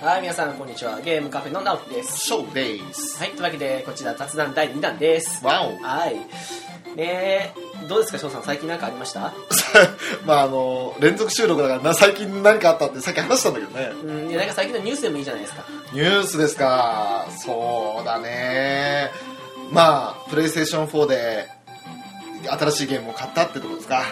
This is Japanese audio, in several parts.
はい、皆さん、こんにちは。ゲームカフェの直樹です。ショーです。はい、というわけで、こちら雑談第2弾です。わお。はい。ねえ、どうですか、翔さん、最近なんかありました？まああの、連続収録だからな、最近何かあったってさっき話したんだけどね。うん、いや、なんか最近のニュースでもいいじゃないですか。ニュースですか。そうだね。まあ、プレイステーション4で新しいゲームを買ったってとこですか。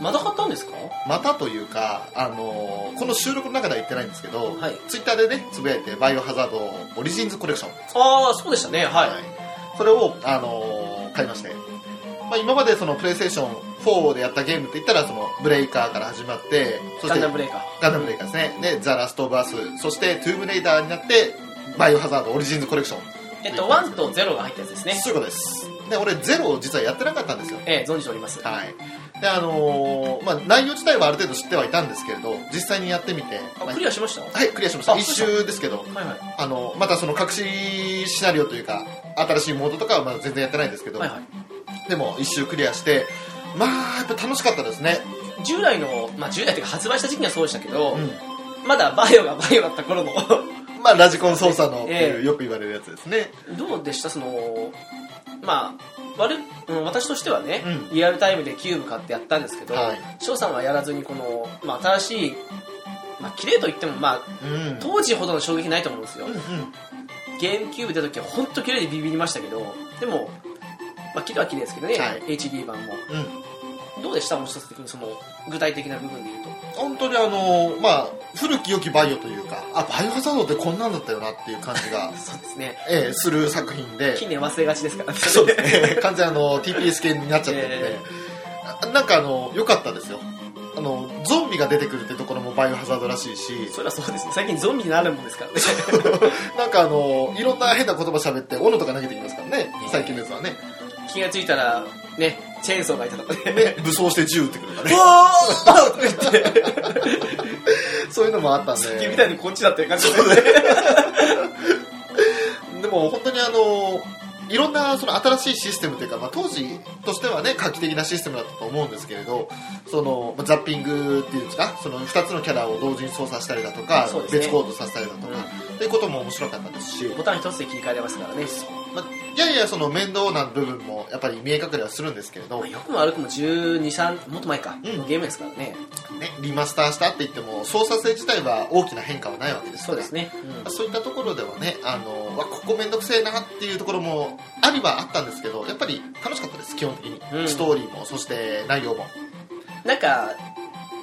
また買ったんですか？またというか、あの、この収録の中では言ってないんですけど、はいツイッターでね、つぶやいて、バイオハザードオリジンズコレクション。ああ、そうでしたね。はい。それを、あの買いまして、まあ、今までそのプレイステーション4でやったゲームって言ったらそのブレイカーから始まってそしてガンダムブレイカー。ガンダムブレイカーですねでザ・ラスト・オブ・アスそしてトゥームレイダーになってバイオハザードオリジンズコレクションえっと、1と0が入ったやつですね。そういうことですで俺ゼロを実はやってなかったんですよええ、存じております。はいであのーまあ、内容自体はある程度知ってはいたんですけれど実際にやってみて、あまあクリアしました？ははいクリアしました。あ一周ですけどいはい。あのまたその隠しシナリオというか新しいモードとかはまだ全然やってないんですけど、はいはい。でも一周クリアしてまあやっぱ楽しかったですね。従来の、まあ従来っていうか発売した時期にはそうでしたけど、うん。まだバイオがバイオだった頃の まあラジコン操作のっていうええ。よく言われるやつですね。どうでした？そのまあ悪私としてはね、うん。リアルタイムでキューブ買ってやったんですけどはい。翔、さんはやらずにこの、まあ、新しいまあ綺麗と言ってもまあうん。当時ほどの衝撃ないと思うんですよ、うんうん。ゲームキューブ出た時は本当綺麗でビビりましたけどでもまあ綺麗は綺麗ですけどね、はい。HD 版も。うんどうでした？もう一つ的にその具体的な部分で言うと。本当にあのまあ古き良きバイオというかあバイオハザードってこんなんだったよなっていう感じが、そうですね。ええする作品で。近年忘れがちですからね。そう。ですね完全にあの TPS 系になっちゃってるんで、えあなんかあの良かったですよ。あのゾンビが出てくるってところもバイオハザードらしいし。それはそうですね。最近ゾンビになるもんですからね。なんかあのいろんな変な言葉喋って斧とか投げてきますからね。最近のやつはね気がついたらねチェーンソーがいたとかね。ね武装して銃撃ってくるからね。わーとか言って。そういうのもあったんで。君みたいにこっちだって感じで。でも本当にあのいろんなその新しいシステムというか、まあ、当時としてはね画期的なシステムだったと思うんですけれどそのまあザッピングっていうんですか？その2つのキャラを同時に操作したりだとか、ね。別コードさせたりだとか、っていうことも面白かったですし、ボタン一つで切り替えれますからね、まあ、ややその面倒な部分もやっぱり見え隠れはするんですけれど、まあ、よくも悪くも12、3もっと前か、ん。ゲームですからね。ね、リマスターしたって言っても操作性自体は大きな変化はないわけですそうですね、まあそういったところではね、あのわここめんどくせえなっていうところもありはあったんですけど、やっぱり楽しかったです、基本的に。うん。ストーリーも、そして内容も。うん、なんか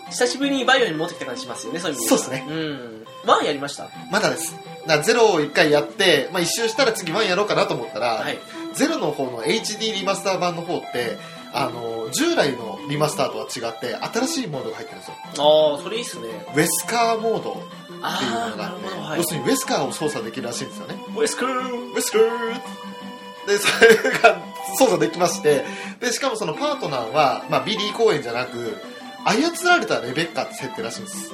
久しぶりにバイオに戻ってきた感じしますよねそういう意味そうですね。うん。ワンやりました？まだです。だからゼロを一回やって、まあ、一周したら次ワンやろうかなと思ったら、はい。ゼロの方の HD リマスター版の方って、あの従来のリマスターとは違って、新しいモードが入ってるんですよ。ああそれいいっすね。ウェスカーモードっていうのがあって、はい。要するにウェスカーを操作できるらしいんですよね。ウェスクー。ウェスカー。で、それが操作できまして、で、しかもそのパートナーは、まあ、ビリー・コーエンじゃなく、操られたレベッカって設定らしいんです。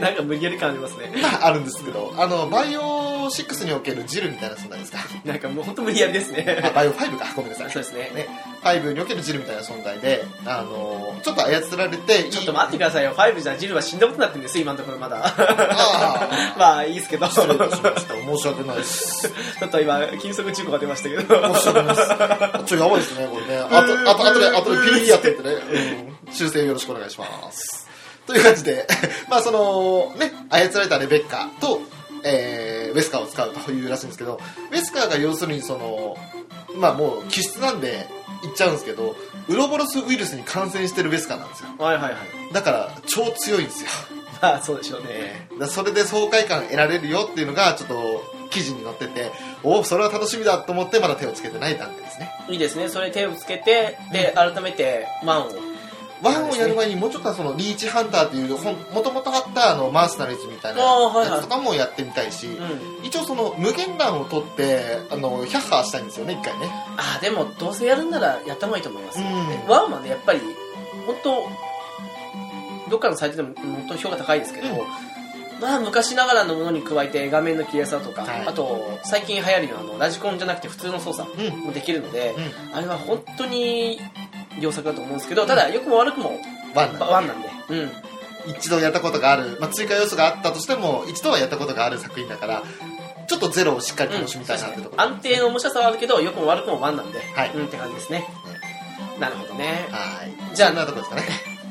なんか無理やり感ありますねまあ、あるんですけど、あの、バイオ6におけるジルみたいな存在ですか？なんかもう本当無理やりですあ、ねバイオ5か、ごめんなさい。そうですねね、5におけるジルみたいな存在で、あの、ちょっと操られて、ちょっと待ってくださいよ5じゃジルは死んだことになってるんですよ今のところまだあ まあいいですけどち失礼しました。申し訳ないです。っと今金属中古が出ましたけど申し訳ないです。ちょやばいですね、これね。あと、あと、あとで、あとでピリピリやってってね、うん、修正よろしくお願いします。という感じで、まあその、ね、操られたレベッカと、えー、ウェスカーを使うというらしいんですけど、ウェスカーが要するにその、まあもう気質なんで言っちゃうんですけど、ウロボロスウイルスに感染してるウェスカーなんですよ。はいはいはいだから超強いんですよ。まあそうでしょうねだそれで爽快感得られるよっていうのがちょっと記事に載ってて、おお、それは楽しみだと思ってまだ手をつけてない段階ですね。いいですねそれ手をつけてで改めてワンをワンをやる前にもうちょっとはそのリーチハンターっていうもともとあったあのマースナリズみたいなやつとかもやってみたいし、うん一応その無限弾を取ってあの100ハーしたいんですよね一回ね。あでもどうせやるんならやった方がいいと思います、うん。ワンはねやっぱり本当どっかのサイトでも本当評価高いですけど、うん。まあ昔ながらのものに加えて画面の切れやすさとか、はい。あと最近流行るようなあのラジコンじゃなくて普通の操作うん。もできるので、うあれは本当に良作だと思うんですけどただ良くも悪くもワンなんで。ワンなんで、うん、一度やったことがある、まあ、追加要素があったとしても一度はやったことがある作品だからちょっとゼロをしっかり楽しみたいなってとこ。ろ、安定の面白さはあるけど良くも悪くもワンなんで、はい。うんって感じですね。なるほどね。はい。じゃあそんなとこですかね。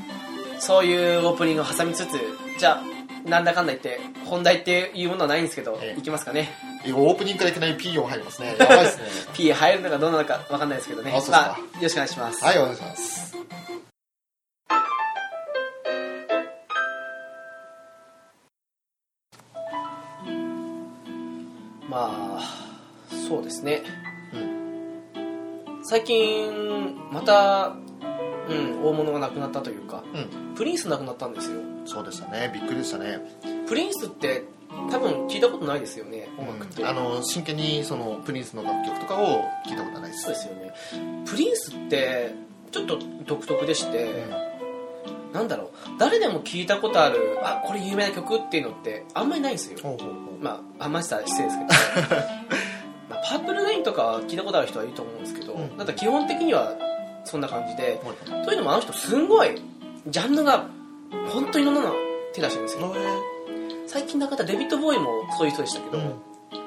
そういうオープニングを挟みつつじゃあなんだかんだ言って本題っていうものはないんですけど、ええ。いきますかね。オープニングからいきなり P4 入りますね。やばいですね。P 入るのかどうなのかわかんないですけどね。まあ、よろしくお願いします、はいお願いします。まあそうですね、うん。最近また、うん、大物がなくなったというかうん。プリンスなくなったんですよそうでしたね。びっくりでしたね。プリンスって多分聞いたことないですよね音楽って、うん。あの真剣にそのプリンスの楽曲とかを聞いたことないです。そうですよね。プリンスってちょっと独特でして、なんだろう。誰でも聞いたことあるあこれ有名な曲っていうのってあんまりないんですよ。まああんまりしたら失礼ですけど。まあパープルレインとかは聞いたことある人はいると思うんですけど、うん。なんか基本的にはそんな感じで。はい。というのもあの人すんごいジャンルが本当にいろんなの手出してるんですよ最近なかったデビッド・ボーイもそういう人でしたけど、うん。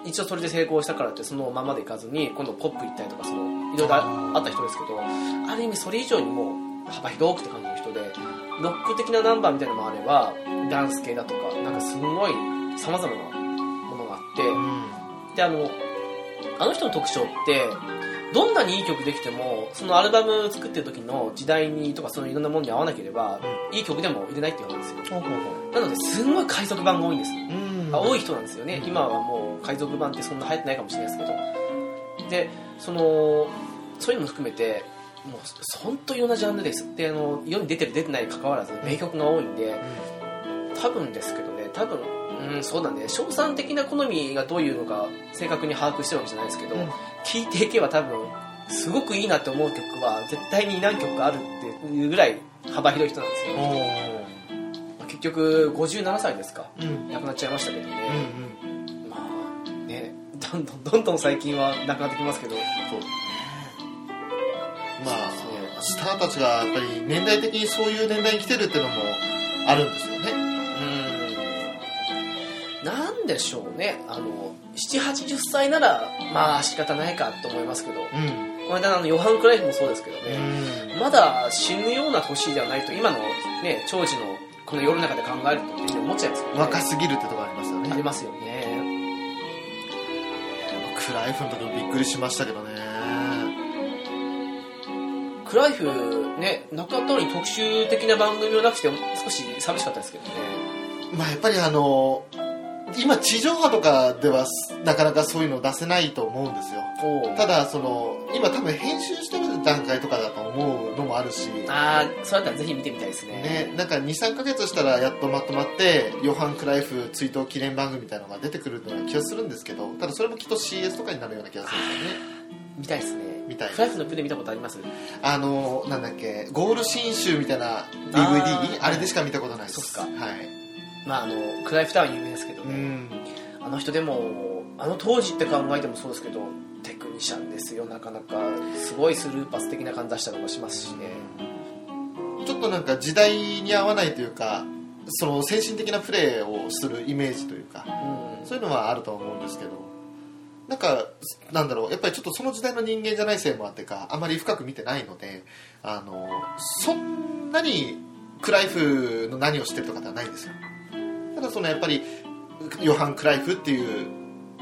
一応それで成功したからってそのままでいかずに今度ポップ行ったりとかそのいろいろああった人ですけどある意味それ以上にも幅広くって感じの人でロック的なナンバーみたいなのもあればダンス系だとかなんかすごいさまざまなものがあってであのあの人の特徴ってどんなにいい曲できてもそのアルバム作ってる時の時代にとかそのいろんなものに合わなければいい曲でも入れないって言われるんですよ。なのですんごい海賊版が多いんですう多い人なん。ですよね、今はもう海賊版ってそんな流行ってないかもしれないですけど。でそのそういうのも含めてもう本当にいろんなジャンルです。であの世に出てる出てないに関わらず名曲が多いんで多分ですけどね多分うんそうだね。賞賛的な好みがどういうのか正確に把握してるわけじゃないですけど、うん聴いていけば多分すごくいいなって思う曲は絶対に何曲かあるっていうぐらい幅広い人なんですよ、おまあ結局57歳ですか。ーうん。亡くなっちゃいましたけどね、うんうん。まあねどんどんどんどん最近はなくなってきますけど。そう。まあスターたちがやっぱり年代的にそういう年代に来てるっていうのもあるんですよね。うん。なんでしょうね。あの780歳ならまあ仕方ないかと思いますけど。うん。この間のヨハン・クライフもそうですけどね、うん。まだ死ぬような年ではないと今のね長寿のこの世の中で考えるとって思っちゃいますよね。若すぎるってとこありますよね。ありますよね。クライフの時もびっくりしましたけどね。クライフね亡くなったのに特集的な番組をなくして少し寂しかったですけどね。まあやっぱりあの今地上波とかではなかなかそういうの出せないと思うんですよ。ただその今多分編集してる段階とかだと思うのもあるし。ああそうだったらぜひ見てみたいですね。ね、なんか23ヶ月したらやっとまとまってヨハン・クライフ追悼記念番組みたいなのが出てくるような気がするんですけどただそれもきっと CS とかになるような気がするんですよね。見たいですね。見たいフライフのプレイ見たことあります？あのなんだっけゴール新集みたいな DVD あれでしか見たことないです。そっか。はいまああのクライフタワー有名ですけどね、うん。あの人でもあの当時って考えてもそうですけどテクニシャンですよ。なかなかすごいスルーパス的な感じ出したりもしますしね。ちょっとなんか時代に合わないというかその先進的なプレーをするイメージというかうん。そういうのはあると思うんですけど。なんかなんだろう。やっぱりちょっとその時代の人間じゃないせいもあってかあまり深く見てないのであのそんなにクライフの何を知ってるとかではないんですよただそのやっぱりヨハン・クライフっていう、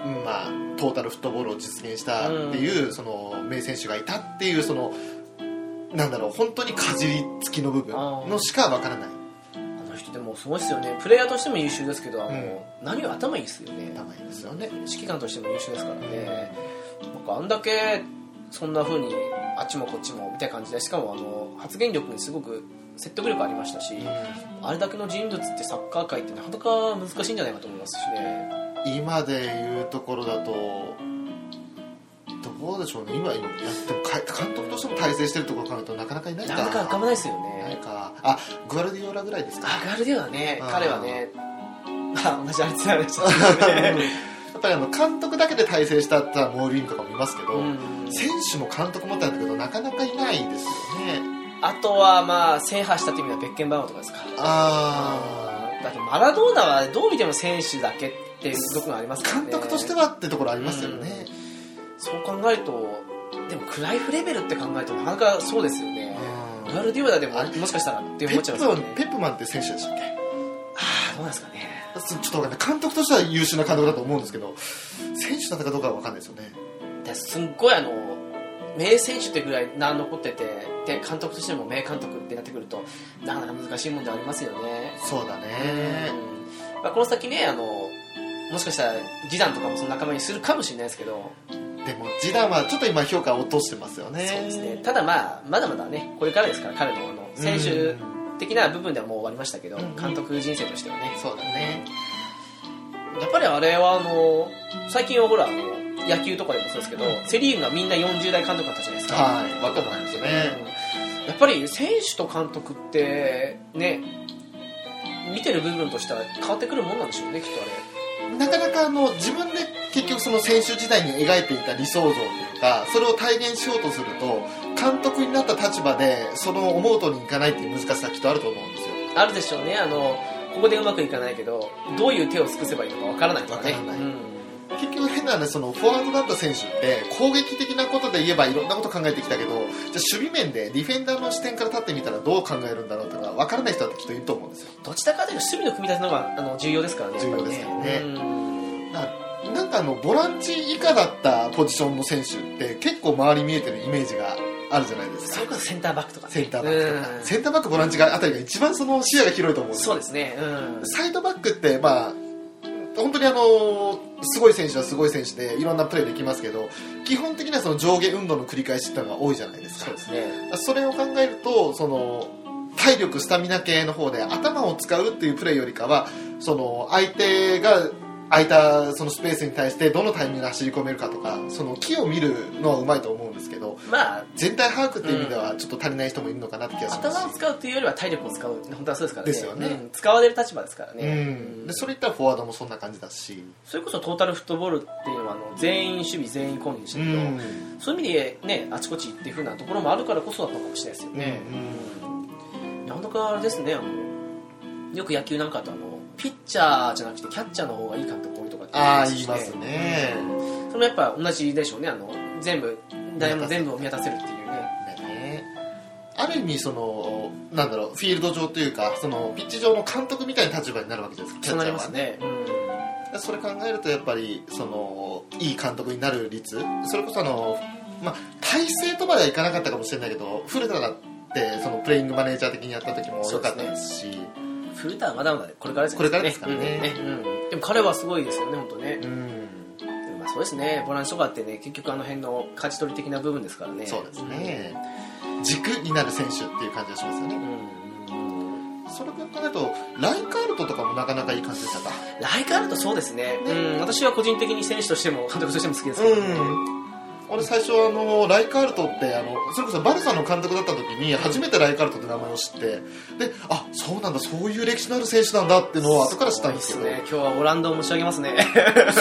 うんまあ、トータルフットボールを実現したっていう、その名選手がいたっていうそのなんだろう本当にかじりつきの部分のしかわからない。あの人でもすごいですよね。プレイヤーとしても優秀ですけどうん。何より頭いいですよね。名前ですよね。指揮官としても優秀ですからね、なんかあんだけそんな風にあっちもこっちもみたいな感じでしかもあの発言力にすごく説得力ありましたし、あれだけの人物ってサッカー界ってなかなか難しいんじゃないかと思いますしね。今でいうところだとどうでしょうね。今やってもか監督としても体制してるところを考えるとなかなかいないか。なかなか浮かばないですよないねか。あグアルディオラぐらいですか。あガルディオはね彼はねま あ同じあれつながりましたね。やっぱりあの監督だけで体制したってのはモーリーンとかもいますけど、うん。選手も監督もってなんだけどなかなかいないですよねあとはまあ制覇したっていう意味ではベッケンバウアーとかですか。あだってマラドーナはどう見ても選手だけっていうところがありますからね。監督としてはってところありますよね、そう考えるとでもクライフレベルって考えるとなかなかそうですよね。うん。ガルディオラでももしかしたらってペ思っちゃいップマンますよね。ペップマンって選手でしたっけ？ああどうなんですかね。ちょっとわかんない。監督としては優秀な監督だと思うんですけど選手だったかどうかは分かんないですよね。ですんごいあの名選手ってぐらい名残っててで監督としても名監督ってなってくるとなかなか難しいもんでありますよね。そうだね。うん。まあ、この先ねあのもしかしたらジダンとかもその仲間にするかもしれないですけど、でもジダンはちょっと今評価を落としてますよね。そうですね。ただまあまだまだねこれからですから彼のあの選手的な部分ではもう終わりましたけど、うん。監督人生としてはね。そうだね。やっぱりあれはあの最近はほらあの野球とかでもそうですけど、うんセ・リーグがみんな40代監督だったじゃないですか、はい。若くないですよね。うん。やっぱり選手と監督ってね見てる部分としては変わってくるもんなんでしょうねきっとあれ。なかなかあの自分で結局その選手時代に描いていた理想像というかそれを体現しようとすると監督になった立場でその思う通りにいかないっていう難しさはきっとあると思うんですよ。あるでしょうね。あのここでうまくいかないけどどういう手を尽くせばいいのかわからないとかね。わからない。うん結局変な話そのフォワードだった選手って攻撃的なことで言えばいろんなこと考えてきたけどじゃあ守備面でディフェンダーの視点から立ってみたらどう考えるんだろうっていうのは分からない人だってきっといると思うんですよ。どちらかというと守備の組み立ての方があの重要ですからね。重要ですからねなんかあのボランチ以下だったポジションの選手って結構周り見えてるイメージがあるじゃないですか。それこそセンターバックとかね。センターバックとかうん。センターバックボランチがあたりが一番その視野が広いと思うんですよ。そうですね。うん。サイドバックってまあ本当にあのすごい選手はすごい選手でいろんなプレーできますけど基本的にはその上下運動の繰り返しっていうのが多いじゃないですか。そうですね。それを考えるとその体力スタミナ系の方で頭を使うっていうプレーよりかはその相手が空いたそのスペースに対してどのタイミングで走り込めるかとかその木を見るのはうまいと思うんですけどまあ全体把握っていう意味ではちょっと足りない人もいるのかなって気がしますし。頭を使うっていうよりは体力を使う本当はそうですからね。ですよね。うん。使われる立場ですからね、うん、でそれ言ったらフォワードもそんな感じだし、それこそトータルフットボールっていうのはあの全員守備全員攻撃でしたけど、うん。そういう意味でねあちこちっていう風なところもあるからこそだったのかもしれないですよね、なかなかあれですねあのよく野球なんかだとあのピッチャーじゃなくてキャッチャーの方がいい監督多いとかってああ言いますすね、うん。それもやっぱ同じでしょうね。あの全部誰も全部を見渡せるっていうね。ね。ある意味そのなんだろうフィールド上というかそのピッチ上の監督みたいな立場になるわけじゃないですかキャッチャーは。ね、うん。それ考えるとやっぱりそのいい監督になる率。それこそあの、まあ、体制とまではいかなかったかもしれないけど古田だってそのプレイングマネージャー的にやった時も良かったですし古田はまだまだこれからですこれからですからね。うんうんでも彼はすごいですよね本当ね、うん。まあそうですね。ボランチとかってね結局あの辺の勝ち取り的な部分ですからね。そうですね。軸になる選手っていう感じがしますよね。それを考えるとライカールトとかもなかなかいい感じでしたか？ライカールトそうですね。うん。私は個人的に選手としても監督としても好きですけど、うん俺最初あのライカールトってあのそれこそバルサの監督だった時に初めてライカールトって名前を知ってであそうなんだそういう歴史のある選手なんだっていうのを後から知ったんですけね。今日はオランダを申し上げますね。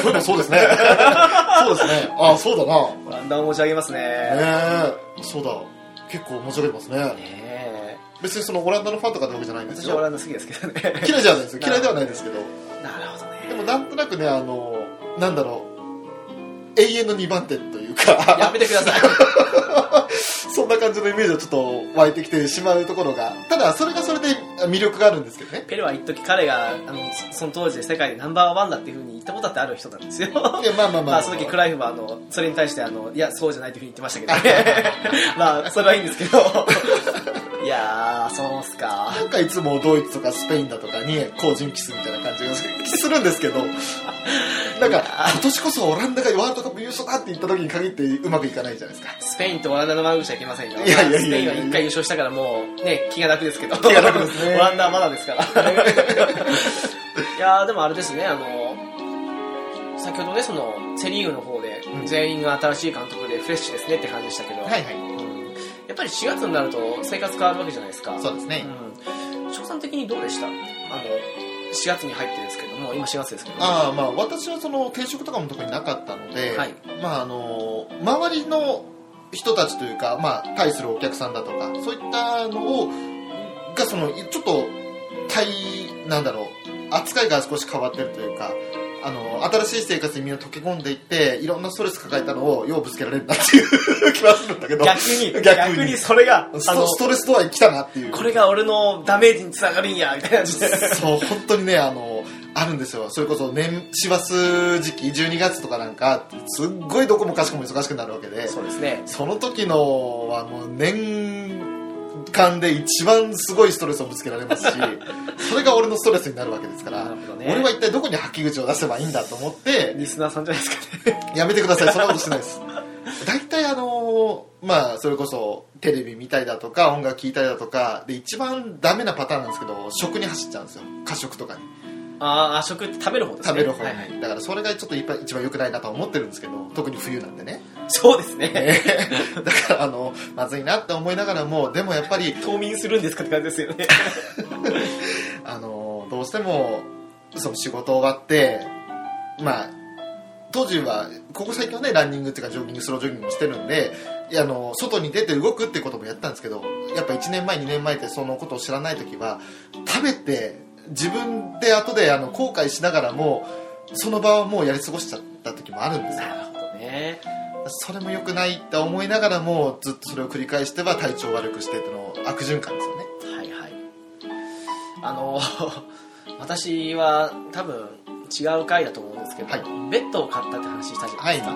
そうですね。そうですね。あそうだな。オランダを申し上げますね。ねえ。そうだ。結構申し上げてますね。ねえ。別にそのオランダのファンとかってわけじゃないんですよ。私はオランダ好きですけどね。嫌いじゃないです。よ嫌いではないですけど。なるほどね。でもなんとなくねあのなんだろう永遠の2番手というか。やめてください。そんな感じのイメージがちょっと湧いてきてしまうところが。ただそれがそれで魅力があるんですけどね。ペレは一時彼があのその当時で世界でナンバーワンだっていうふうに言ったことだってある人なんですよ。いやまあまあまあ、まあ、その時クライフはあのそれに対してあのいやそうじゃないというふうに言ってましたけどねまあそれはいいんですけど。いやーそうっすか。なんかいつもドイツとかスペインだとかに後陣キスみたいな感じがするんですけどなんか今年こそオランダがワールドカップ優勝だって言った時に限ってうまくいかないじゃないですか。スペインとオランダの悪口はいけませんよ。いやいやいやスペインは一回優勝したからもうね気が楽ですけど。気が楽ですねオランダはまだですからいやーでもあれですねあの先ほどねそのセ・リーグの方でうん。全員が新しい監督でフレッシュですねって感じでしたけど、はいはい。うんやっぱり4月になると生活変わるわけじゃないですか。そうですね、うん、翔さん的にどうでした？あの4月に入ってですけども今4月ですけども。ああまあ私はその転職とかも特になかったので、はい。まああの周りの人たちというか、まあ、対するお客さんだとかそういったのをがそのちょっと対なんだろう扱いが少し変わってるというかあの新しい生活にみんな溶け込んでいっていろんなストレス抱えたのをようぶつけられるなっていう気はするんだけど。逆に逆逆ににそれがあのストレス度合い来たなっていう。これが俺のダメージにつながるんやみたいな。そう本当にねあのあるんですよ。それこそ年師走時期12月とかなんかすっごいどこもかしこも忙しくなるわけで。そうですね。その時のはもう年間で一番すごいストレスをぶつけられますし それが俺のストレスになるわけですから、ね。俺は一体どこに吐き口を出せばいいんだと思って リスナーさんじゃないですかね。やめてください。そんなことしてないです。大体あのまあそれこそテレビ見たりだとか音楽聴いたりだとかで一番ダメなパターンなんですけど食に走っちゃうんですよ。過食とかにああ食って食べる方ですね。食べる方。に、はいはい。だからそれがちょっと一番一番良くないなとは思ってるんですけど特に冬なんでね。そうですね。だからあのまずいなって思いながらもでもやっぱり冬眠するんですかって感じですよね。あのどうしてもその仕事終わってまあ当時はここ最近はねランニングっていうかジョギングスロージョギングもしてるんであの外に出て動くってこともやったんですけどやっぱ1年前2年前ってそのことを知らない時は食べて自分で後であの後悔しながらもその場はもうやり過ごしちゃった時もあるんですよ。なるほどね。それも良くないって思いながらもずっとそれを繰り返しては体調を悪くしてっての悪循環ですよね。はいはい。あの 私は多分違う回だと思うんですけど、はい。ベッドを買ったって話したじゃないですか、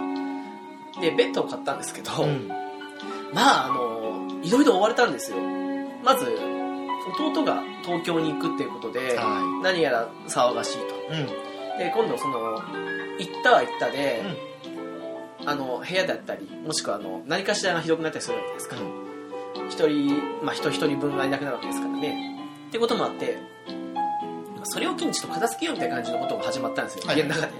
でベッドを買ったんですけど、うん。まああのいろいろ追われたんですよ。まず弟が東京に行くっていうことでは何やら騒がしいと。いうん。で今度その行ったは行ったで、あの部屋だったりもしくはあの何かしらがひどくなったりするわけですか。ら一人、まあ、人一人分がいなくなるわけですからね。ってこともあってそれを機にちょっと片付けようみたいな感じのことが始まったんですよ、はい。家の中で。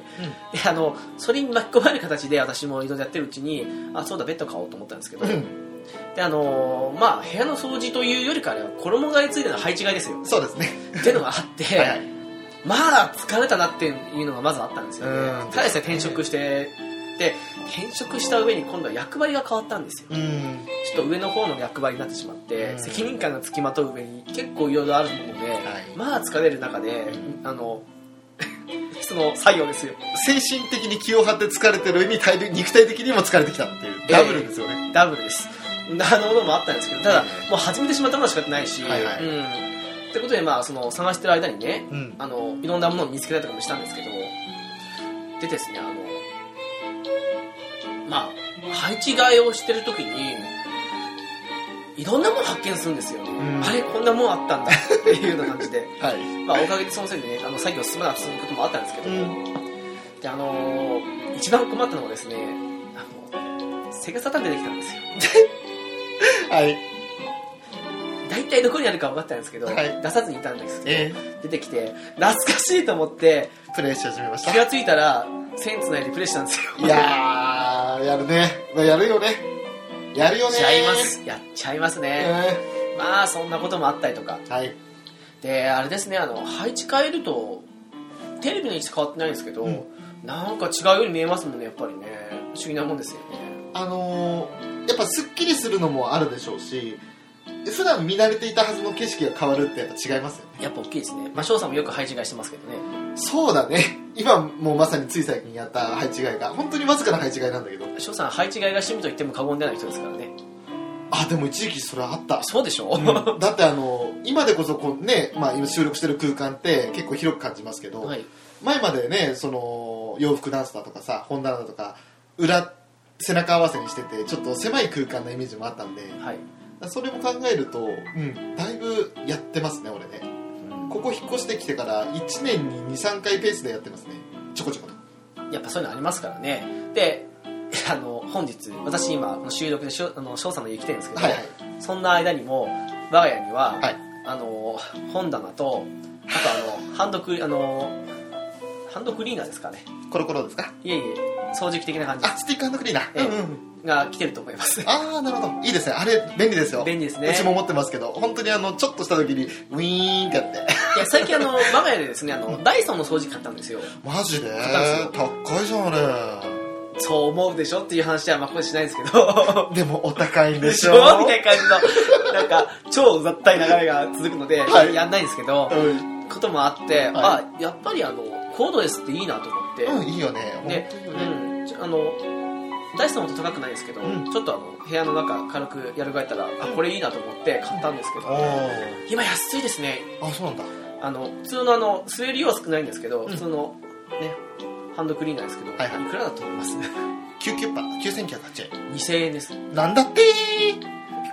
であのそれに巻き込まれる形で私もいろいろやってるうちにあそうだベッド買おうと思ったんですけど、うんであのまあ部屋の掃除というよりかは衣替えついての配置替えですよ。そうですね。っていうのがあって、はいはい。まあ疲れたなっていうのがまずあったんですよね。うん。ただでさえ転職してで転職した上に今度は役割が変わったんですよ。うん。ちょっと上の方の役割になってしまって、うん。責任感がつきまとう上に結構いろいろあるもので、まあ疲れる中で、あの その作業ですよ。精神的に気を張って疲れてる上に体力肉体的にも疲れてきたっていう。ダブルですよね、ダブルですなるほどもあったんですけどただ、うん。もう始めてしまったのは仕方ないし、はいはい。うん。ってことでまあその探してる間にね、うん。あのいろんなものを見つけたりとかもしたんですけどでですねあのまあ配置替えをしてる時にいろんなもの発見するんですよ。ね、ん。あれこんなもんあったんだっていうような感じで。はい。まあおかげでそのせいでねあの作業進まなくすることもあったんですけど、うん。であのー一番困ったのがですねあのセガサタン出てきたんですよ はい。大体どこにあるか分かったんですけど、はい。出さずにいたんですけど、え出てきて懐かしいと思ってー、プレイし始めました。気がついたら線つないでプレイしたんですよ。いやーやるね。まあやるよね。やるよねやっちゃいます。やっちゃいますね、えまあそんなこともあったりとか。ーはい。であれですねあの配置変えるとテレビの位置変わってないんですけど、うん。なんか違うように見えますもんねやっぱりね。不思議なもんですよね。あのー、やっぱすっきりするのもあるでしょうし普段見慣れていたはずの景色が変わるってやっぱ違いますよね。やっぱ大きいですね。まあ翔さんもよく配置替えしてますけどね。そうだね。今もうまさについ最近やった配置換えが本当にわずかな配置換えなんだけど。翔さん配置換えが趣味と言っても過言ではない人ですからね。あでも一時期それあった。そうでしょ、うん。だってあの今でこそこうね、まあ、今収録してる空間って結構広く感じますけど、はい。前までねその洋服ダンスだとかさ本棚だとか裏背中合わせにしててちょっと狭い空間なイメージもあったんではい。それも考えると、うん、だいぶやってますね俺ね。ここ引っ越してきてから1年に23回ペースでやってますね。ちょこちょこと。やっぱそういうのありますからね。で あの本日私今この収録でしょあの翔さんの家来てるんですけど、はいはい。そんな間にも我が家には、はい。あの本棚とあとあのハンドクリあのハンドクリーナーですかね。コロコロですか？いえいえ掃除機的な感じ。あスティッククリーナー、ええ。うんうんが来てると思います。ああなるほど。いいですね。あれ便利ですよ。便利ですね。うちも持ってますけど。本当にあのちょっとした時にウィーンってやって。いや最近あの我が家でですねあのダイソンの掃除機買ったんですよ。マジで？高いじゃんあれ。そう思うでしょっていう話はまあこれしないんですけど。でもお高いんでしょ？ょみたいな感じの。なんか超うざったい流れが続くので、はい。やんないんですけど、うん、こともあって、はあやっぱりあのコードレスっていいなと思って、うん、いいよね。でうんあのダイソンほど高くないですけど、うん。ちょっとあの部屋の中軽くやるがえたら、あこれいいなと思って買ったんですけど、お今安いですね。ーあそうなんだ。あの普通のあの据える量は少ないんですけど、ん。普通のねハンドクリーナーですけど、はいはい。いくらだと思います？99パ。ー9908 2000円ですびっ円なんだって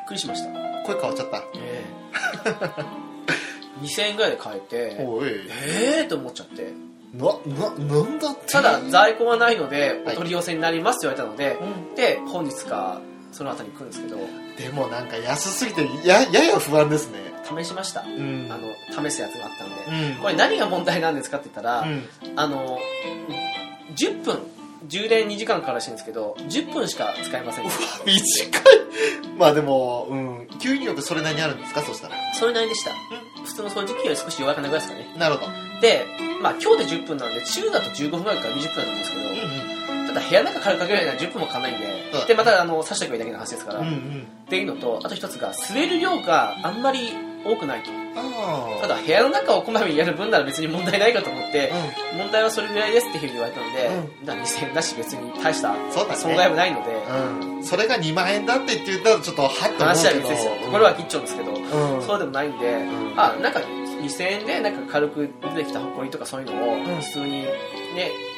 くりしました。声変わっちゃった。ええ。2000円ぐらいで買えておい。ええー、と思っちゃってなななんだって？ただ在庫がないのではい。お取り寄せになりますって言われたので、うん。で本日かその後に来るんですけど。でもなんか安すぎてややや不安ですね。試しました。うん。あの試すやつがあったんで、うん。これ何が問題なんですかって言ったら、うん。あの10分充電2時間からしいんですけど10分しか使えません。短い。まあでもうん。吸引力それなりにあるんですか？そしたら。それなりでした。普通の掃除機より少し弱くなるぐらいですかね。なるほどで、まあ、今日で10分なんで中だと15分ぐらいから20分だと思うんですけど、うんただ部屋の中軽くかけられない10分もかかんないんで、うん。でまたあの刺しておけばいいだけの話ですから、うんうん。うっんていうのとあと一つが吸える量があんまり多くないと。あただ部屋の中をこまめにやる分なら別に問題ないかと思ってう、ん。問題はそれぐらいですっていうふうに言われたので、うだから2000円だし別に大したそうだね。損害もないので、うん、それが2万円だって言ったらちょっとはっと思う話はけど別ですよ、これは吉兆ですけど、うん。そうでもないんで、ん。あなんか2000円でなんか軽く出てきた埃とかそういうのをん。普通にね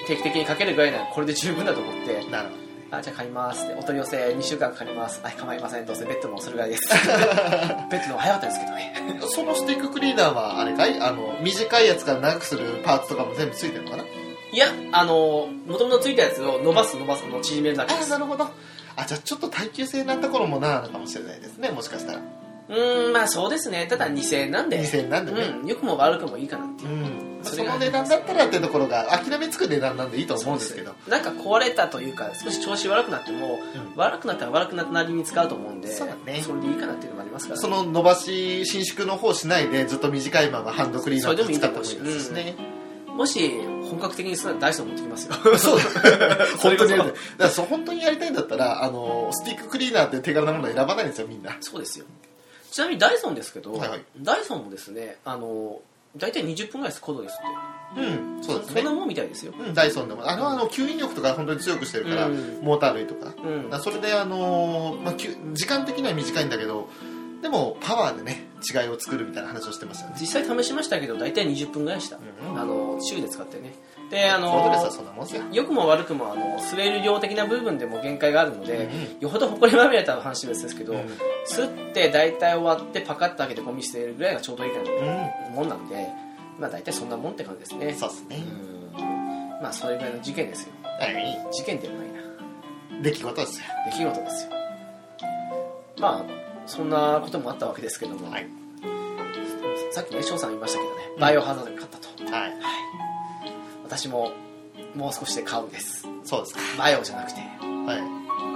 定期的にかけるぐらいならこれで十分だと思ってなる。あじゃあ買いますお取り寄せ2週間かかります。あ構いませんどうせベッドもそれぐらいです。ベッドの早かったですけどね。そのスティッククリーナーはあれかい？あの短いやつから長くするパーツとかも全部ついてるのかな？いやあのもともとついたやつを伸ばす伸ばすの縮めるだけです。るほど。あじゃあちょっと耐久性なところもなのかもしれないですねもしかしたらうーんまあそうですね。ただ2000円なんで。2000円なんでね。うん良くも悪くもいいかなっていう。うん。その値段だったらってところが諦めつく値段なんでいいと思うんですけど。なんか壊れたというか少し調子悪くなっても、うん。悪くなったら悪くなったなりに使うと思うんでそうだね。それでいいかなっていうのもありますからその伸ばし伸縮の方しないでずっと短いままハンドクリーナーと使ってもいいですしね。もし本格的にするならダイソン持ってきますよ。そう 本当にやりたい。それこだからそう本当にやりたいんだったらあのスティッククリーナーって手軽なもの選ばないんですよみんな。そそうですよちなみにダイソンですけど、はいはい。ダイソンもですねあの大体20分ぐらいですコードレスって。うんそうですね。そんなもんみたいですよ。うんダイソンでも。あのあの吸引力とか本当に強くしてるから、うん。モーター類とか,、うん。それであのーまあ、時間的には短いんだけどでもパワーでね違いを作るみたいな話をしてましたね。実際試しましたけど大体20分ぐらいでした、うん。あの週で使ってねであのよ。良くも悪くもあの吸える量的な部分でも限界があるので、うんよほど埃まみれた話は別ですけど、うん。吸って大体終わってパカッと開けてゴミ捨てるぐらいがちょうどいいかなうん。もんなんでまあ大体そんなもんって感じですね。そうですね、うん。まあそれぐらいの事件ですよ。はい。事件ではないな。出来事ですよ。出来事ですよ。まあそんなこともあったわけですけども、はい。さっきね翔さん言いましたけどね。バイオハザードに買ったと、はい私ももう少しで買うんです。そうですか。バイオじゃなくて。は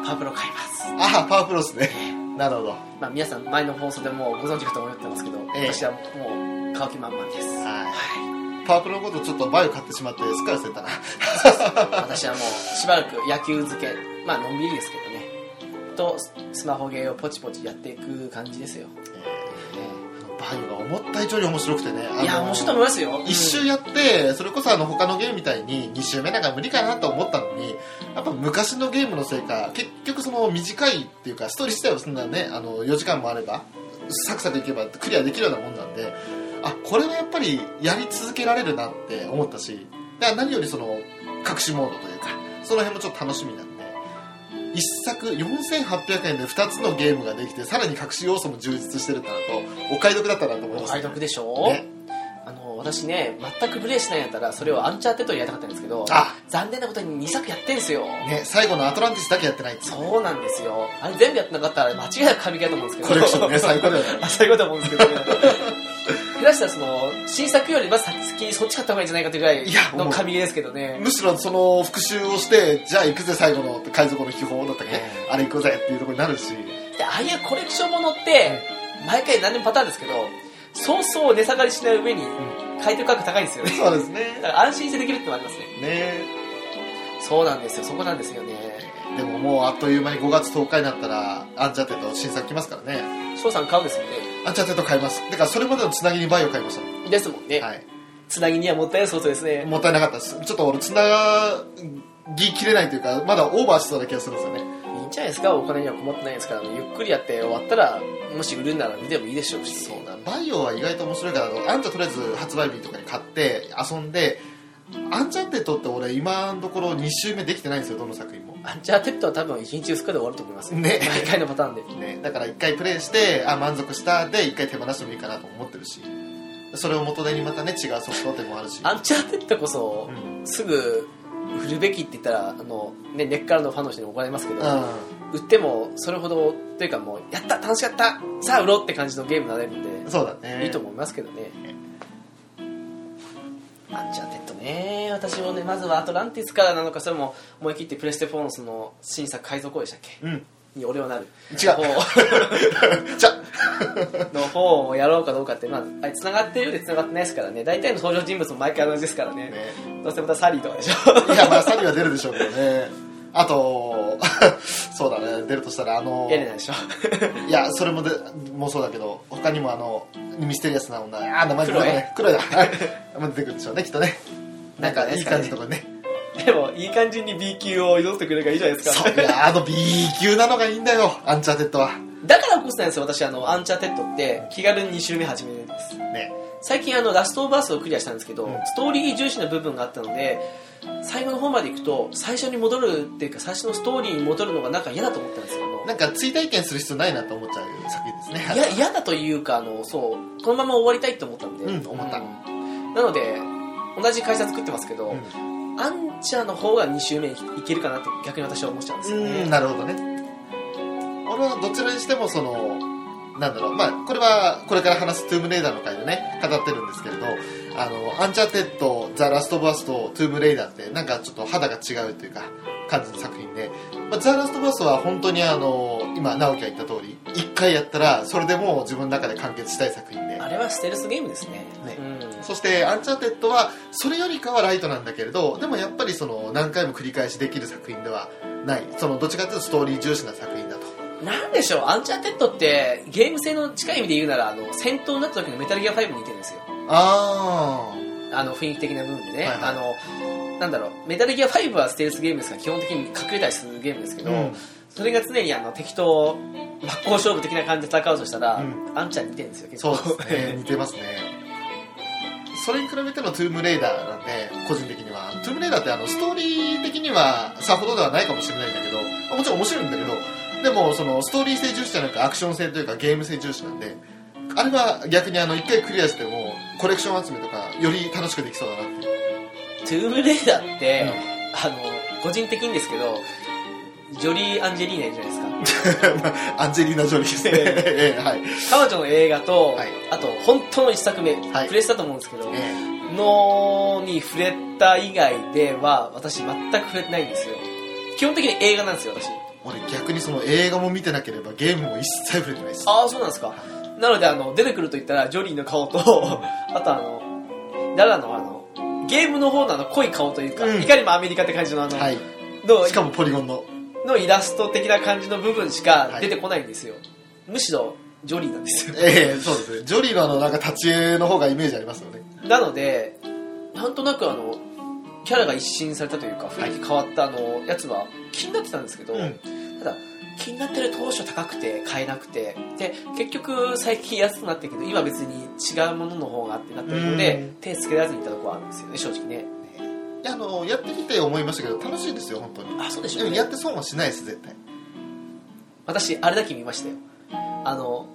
い。パワプロ買います。ああパワープロですね。なるほど。まあ皆さん前の放送でもうご存知かと思ってますけど、ええ。私はもう買う気満々です。はい。パワープロのことちょっとバイオ買ってしまってすっかり忘れたな私はもうしばらく野球漬けまあのんびりですけどねとスマホゲーをポチポチやっていく感じですよ、バイオが思った以上に面白くてね。いや面白いと思いますよ。一周やってそれこそあの他のゲームみたいに2周目なんか無理かなと思ったのにやっぱ昔のゲームのせいか結局その短いっていうかストーリー自体はそんなねあの4時間もあればサクサクいけばクリアできるようなもんなんであこれはやっぱりやり続けられるなって思ったし何よりその隠しモードというかその辺もちょっと楽しみなんで一作4800円で2つのゲームができてさらに隠し要素も充実してるってなるとお買い得だったなと思います、お買い得でしょ、ね私ね全くプレイしないんやったらそれをアンチャーテッドでやりたかったんですけどあ。残念なことに2作やってんすよ。ね、最後のアトランティスだけやってないってそうなんですよ。あれ全部やってなかったら間違いなく神ゲーだと思うんですけど。コレクションね最高だよね。あ最高だと思うんですけど。ね下手したらその新作よりは先にそっち買った方がいいんじゃないかというぐらいの神ゲーですけどね。むしろその復習をしてじゃあ行くぜ最後の海賊の秘宝だったっけ、ええ。あれ行くぜっていうところになるし。でああいうコレクションものって毎回何でもパターンですけどそうそう値下がりしない上に買取価格高いんですよね。そうですね。だから安心してできるってのもありますね。ね。そうなんですよ。そこなんですよね。でももうあっという間に5月10日になったらアンチャーテッド新作来ますからね。翔さん買うんですもんね。アンチャーテッド買います。だからそれまでのつなぎにバイオ買いましたですもんね、はい。つなぎにはもったいないそうですね。もったいなかったです。ちょっと俺つなぎきれないというかまだオーバーしてたような気がするんですよね。いいんじゃないですか。お金には困ってないですから。ゆっくりやって終わったらもし売るんなら見てもいいでしょうし。そうだバイオは意外と面白いからあのアンチャとりあえず発売日とかに買って遊んでアンチャーテッドって俺今のところ2周目できてないんですよどの作品も。アンチャーテッドは多分1日2日で終わると思います。よね。毎回のパターンで。ね、だから1回プレイしてあ満足したで1回手放してもいいかなと思ってるし。それを元手にまたね違うソフトってもあるし。アンチャーテッドこそ、うん。すぐ売るべきって言ったらあの、ね、根っからのファンの人に怒られますけど、うん。売ってもそれほどというかもうやった楽しかったさあ売ろうって感じのゲームになれるんで、そうだね。いいと思いますけどね。アンチャーテッドね私もねまずはアトランティスからなのかそれも思い切ってプレステ4のその新作海賊王でしたっけ？うん。に俺はなる。違う。の方じゃ の方をやろうかどうかってまああれ繋がってるようで繋がってないですからね。大体の登場人物も毎回同じですからね。ね。どうせまたサリーとかでしょ。いやまあサリは出るでしょうけどねあと そうだね出るとしたらあのエレナでしょ。いやそれもでもうそうだけど他にもあのミステリアスな女あ名前出てこない。黒いだ出てくるでしょうねきっとね。なんかいい感じとかね。でもいい感じに B 級を挑んでくれるからいいじゃないですかそういやあの B 級なのがいいんだよアンチャーテッドは。だからこそなんですよ私あのアンチャーテッドって気軽に2周目始めるんです。ね。最近あのラストオブアスをクリアしたんですけど、うん。ストーリー重視な部分があったので最後の方まで行くと最初に戻るっていうか最初のストーリーに戻るのがなんか嫌だと思ったんですけど。なんか追体験する必要ないなと思っちゃう作品ですね。いや嫌だというかあのそうこのまま終わりたいと思ったんで、うん思ったうんなので同じ会社作ってますけど、うん。アンチャーの方が2周目いけるかなって逆に私は思っちゃうんですよね、うんなるほどね。俺はどちらにしてもそのなんだろうまあこれはこれから話すトゥームレイダーの回でね語ってるんですけれどあのアンチャーテッドザ・ラスト・オブ・アスとトゥームレイダーってなんかちょっと肌が違うというか感じの作品で、まあ、ザ・ラスト・オブ・アスは本当にあの今直樹が言った通り一回やったらそれでもう自分の中で完結したい作品で。あれはステルスゲームですね。ね。うん。そしてアンチャーテッドはそれよりかはライトなんだけれどでもやっぱりその何回も繰り返しできる作品ではない。そのどっちかというとストーリー重視な作品だと。なんでしょう？アンチャーテッドってゲーム性の近い意味で言うならあの戦闘になった時のメタルギア5に似てるんですよああの雰囲気的な部分でね、はいはい。あのなんだろうメタルギア5はステルスゲームですから基本的に隠れたりするゲームですけど、うん。それが常にあの敵と真っ向勝負的な感じで戦うとしたら、うん。アンチャーに似てるんですよ結構そうですね 似てますね。それに比べてのトゥームレイダーなんで個人的には。トゥームレイダーってあのストーリー的にはさほどではないかもしれないんだけどもちろん面白いんだけどでもそのストーリー性重視じゃなくアクション性というかゲーム性重視なんであれは逆にあの1回クリアしてもコレクション集めとかより楽しくできそうだなって。いうトゥームレイダーって、あの個人的にですけどジョリー・アンジェリーナじゃないですか。ま あアンジェリーナ・ジョリーですね。ええ。はい。彼女の映画と、はい。あと本当の一作目、はい。プレスだと思うんですけど、えのに触れた以外では私全く触れてないんですよ。基本的に映画なんですよ私。俺逆にその映画も見てなければゲームも一切触れてないです。ああそうなんですかなのであの出てくると言ったらジョリーの顔とあとあのララのあのゲームの方のあの濃い顔というか、うん。いかにもアメリカって感じのあの、はい。のしかもポリゴンの。のイラスト的な感じの部分しか出てこないんですよ、むしろジョリーなんですよ。ええそうですね。ジョリーのあのなんか立ち絵の方がイメージありますよね。なのでなんとなくあのキャラが一新されたというか雰囲気変わったあのやつは気になってたんですけど、うん。ただ気になってる当初高くて買えなくて。で結局最近安くなってるけど今別に違うものの方がってなってるのでうん。手つけられずにいたところはあるんですよね正直ね。あのやってみて思いましたけど楽しいですよ本当に。あそうでしょうね。でもやって損はしないです絶対。私あれだけ見ましたよ。あの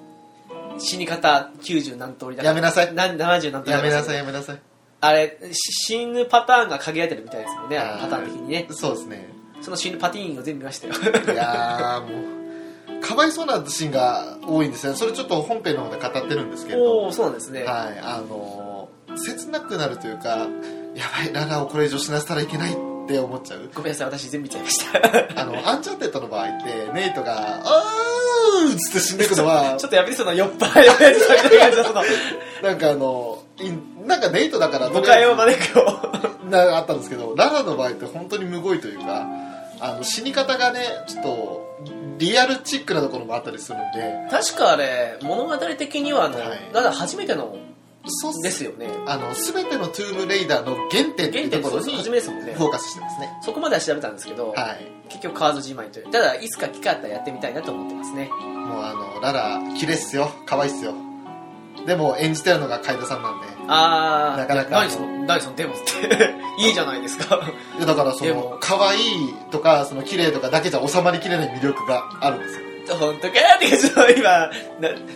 死に方90何通りだやめなさい。な70何通りだやめなさいやめなさい。あれし死ぬパターンが限られてるみたいですもんねパターン的にね。そうですねその死ぬパティーンを全部見ましたよ。いやーもうかわいそうなシーンが多いんですねそれちょっと本編の方で語ってるんですけれどおおそうなんですね、はいあの切なくなるというかやばいララをこれ以上死なせたらいけないって思っちゃう。ごめんなさい私全部見ちゃいました。あのアンチャーテッドの場合ってネイトが「あー」っつって死んでいくのは ちょっとやめてその酔っ払いのやつみたいな感じなんかあのいなんかネイトだから誤解を招くよなあったんですけどララの場合って本当にむごいというかあの死に方がねちょっとリアルチックなところもあったりするんで。確かあれ物語的にはあの、はい。初めてのそうですよね。あの全てのトゥームレイダーの原点って原いうところに初めですもんね。フォーカスしてますね。そこまでは調べたんですけど、はい。結局買わずじまいという。ただいつか機会あったらやってみたいなと思ってますね。もうあのララ綺麗っすよ。可愛いっすよでも演じてるのが海田さんなんで。あー。なかなか。何その何そのデモっていいじゃないですか。い やだからその可愛いとかその綺麗とかだけじゃ収まりきれない魅力があるんですよ。本当か？って感じの今な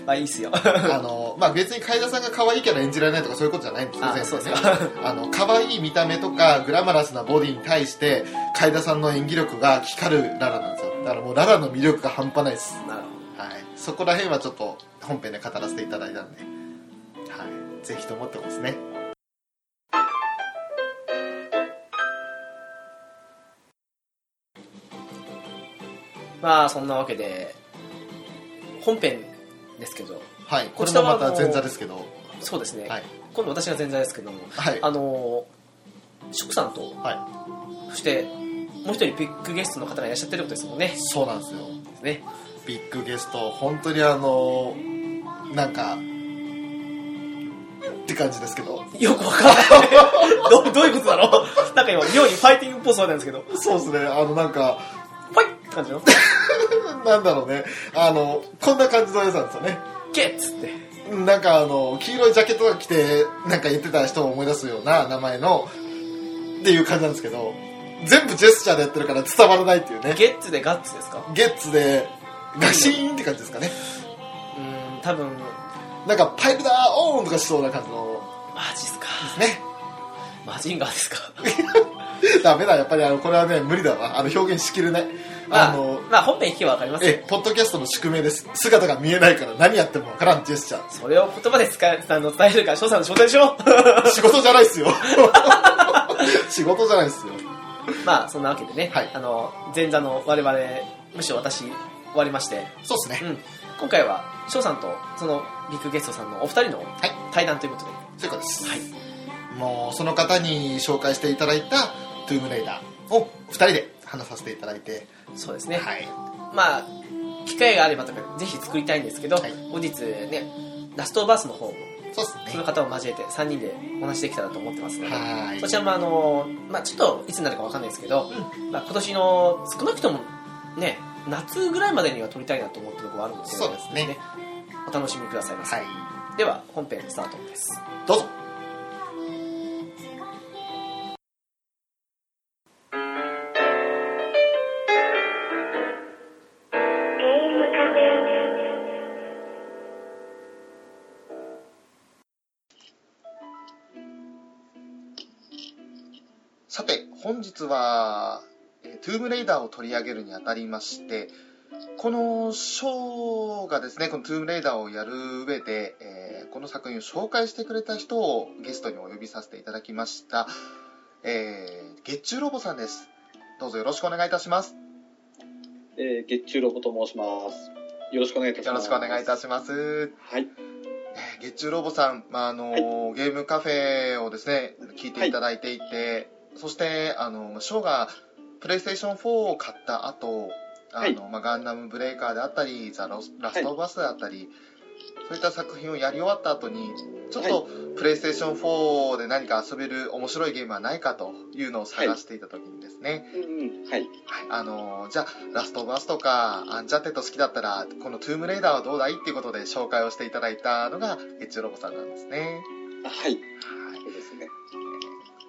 まあいいっすよ。あのまあ別に海田さんが可愛いキャラ演じられないとかそういうことじゃないんですよあ全そうですか あの可愛い見た目とかグラマラスなボディに対して海田さんの演技力が光るララなんですよ。だからもうララの魅力が半端ないです。なるほはい、そこら辺はちょっと本編で語らせていただいたんで、はい、ぜひと思ってますね。どまあそんなわけで本編ですけど。はいここちらもまた前座ですけど。そうですね、はい。今度私が前座ですけどもはい。あのシさんとはそしてもう一人ビッグゲストの方がいらっしゃってることですもんね。いそうなんですよ。ね。ビッグゲスト本当にあのなんかって感じですけど。よくわかんない。どどういうことだろうなんか今妙にファイティングっぽそうなんですけど。そうですね。あのなんかファイッって感じの？なんだろうね。あのこんな感じのやつなんですよね。ゲッつって。なんかあの黄色いジャケットが着てなんか言ってた人を思い出すような名前のっていう感じなんですけど全部ジェスチャーでやってるから伝わらないっていうね。ゲッツでガッツですか？ゲッツでガシーンって感じですかね。うーん多分なんかパイルダーオーンとかしそうな感じの。マジっすか。ね。マジンガーですか。ダメだやっぱりあのこれはね無理だわ。あの表現しきれない。まああのまあ本編聞けばわかりますよ。えポッドキャストの宿命です。姿が見えないから何やってもわからんジェスチャー。それを言葉で使えあの伝えるから翔さんの仕事でしょ。仕事じゃないっすよ。仕事じゃないっすよ。まあそんなわけでね、はい。あの前座の我々むしろ私終わりまして、そうっすね。うん、今回は翔さんとそのビッグゲストさんのお二人のはい。対談ということで、そういうことです、はい。もうその方に紹介していただいたトゥームレイダーを2人で話させていただいて。そうですね、はい。まあ機会があればとかぜひ作りたいんですけど、はい。後日ねラストバースの方もそうっすね。その方を交えて3人でお話できたらと思ってますので、はい。そちらもあの、まあ、ちょっといつになるかわかんないですけど、まあ、今年の少なくともね夏ぐらいまでには撮りたいなと思ってるところがあるのでそうですねお楽しみくださいませ、はい。では本編スタートです。どうぞ。さて本日はえートゥームレイダーを取り上げるにあたりましてこのショーがですねこのトゥームレイダーをやる上で、えーこの作品を紹介してくれた人をゲストにお呼びさせていただきました、えー、月中ロボさんですどうぞよろしくお願いいたしますえー、月中ロボと申します。よろしくお願いいたしよろます。しくお願いいたしますはい。えー月中ロボさん、まああのゲームカフェをですね聞いていただいていて、そしてあのショーがプレイステーション4を買った後あの、まあ、ガンダムブレイカーであったりザロスラストオブアスであったり、そういった作品をやり終わった後にちょっとプレイステーション4で何か遊べる面白いゲームはないかというのを探していた時にですね。はい。はい、あのじゃあラストオブアスとかアンチャーテッド好きだったらこのトゥームレイダーはどうだいっていうことで紹介をしていただいたのが月中ロボさんなんですねあはい。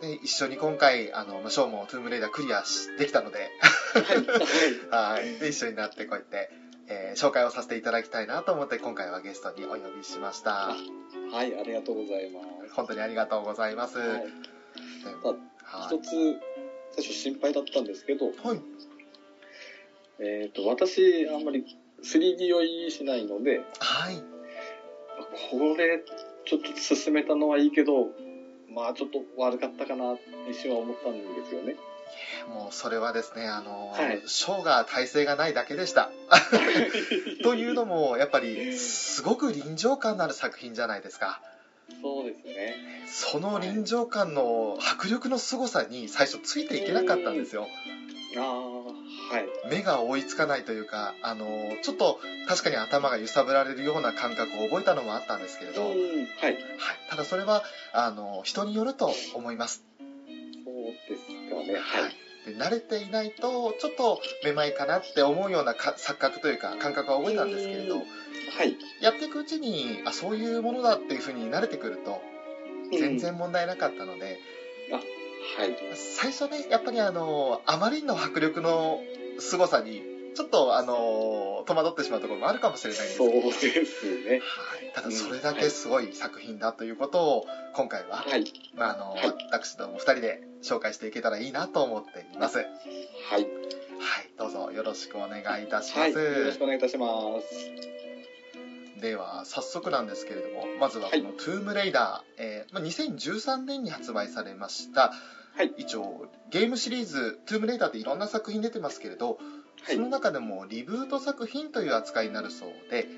はいそうですね。で一緒に今回あのまあショーもトゥームレイダークリアしできたのではい。はいで一緒になってこうやって、えー紹介をさせていただきたいなと思って今回はゲストにお呼びしましたはい、ありがとうございます。本当にありがとうございます、はい。でまあ、一つ、最初心配だったんですけど、はいえっ、と、私、あんまり 3D 酔いしないので、はいこれ、ちょっと進めたのはいいけど、まあちょっと悪かったかな、一瞬は思ったんですよね。もうそれはですねあの、はいショーが体制がないだけでした というのもやっぱりすごく臨場感のある作品じゃないですかそうですね。その臨場感の迫力の凄さに最初ついていけなかったんですよああ、はい。目が追いつかないというか、あの、ちょっと確かに頭が揺さぶられるような感覚を覚えたのもあったんですけれど、はい、うん、はい。ただそれは、あの、人によると思います。そうですかね。はい。で慣れていないと、ちょっとめまいかなって思うようなか錯覚というか、感覚は覚えたんですけれど、はい。やっていくうちに、あ、そういうものだっていうふうに慣れてくると、全然問題なかったので、はい。最初ね、やっぱりあの、あまりの迫力の凄さに、ちょっとあの、戸惑ってしまうところもあるかもしれないんですけど、そうですね。はい、ただそれだけすごい作品だということを、今回は、はい。まあ、あの、はい私ども二人で紹介していけたらいいなと思っています。はい、はい。どうぞよろしくお願いいたします。はい。よろしくお願いいたします。では、早速なんですけれども、まずはこのトゥームレイダー、えーまあ、2013年に発売されました、はい一応、ゲームシリーズ、トゥームレイダーっていろんな作品出てますけれど、はいその中でもリブート作品という扱いになるそうで、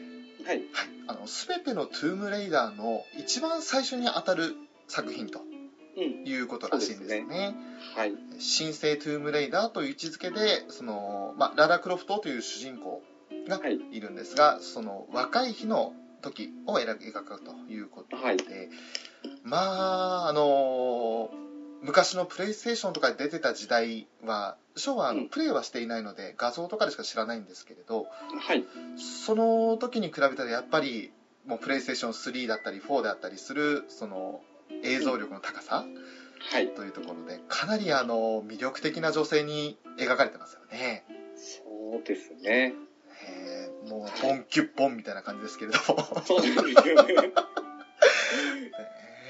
はい。はい、あの全てのトゥームレイダーの一番最初に当たる作品とうん。いうことらしいんですそうですね。はい。新生トゥームレイダーという位置づけで、そのまあ、ララ・クロフトという主人公がはい。いるんですが、その若い日の時を描くということで、はいまあ、あの昔のプレイステーションとかで出てた時代は、ショーはあのうんプレイはしていないので、画像とかでしか知らないんですけれど、はい。その時に比べたらやっぱり、もうプレイステーション3だったり4であったりする、その映像力の高さはい。というところで、かなりあの魅力的な女性に描かれてますよね。そうですね。えーもう、ボンキュッボンみたいな感じですけれども。そうですよね。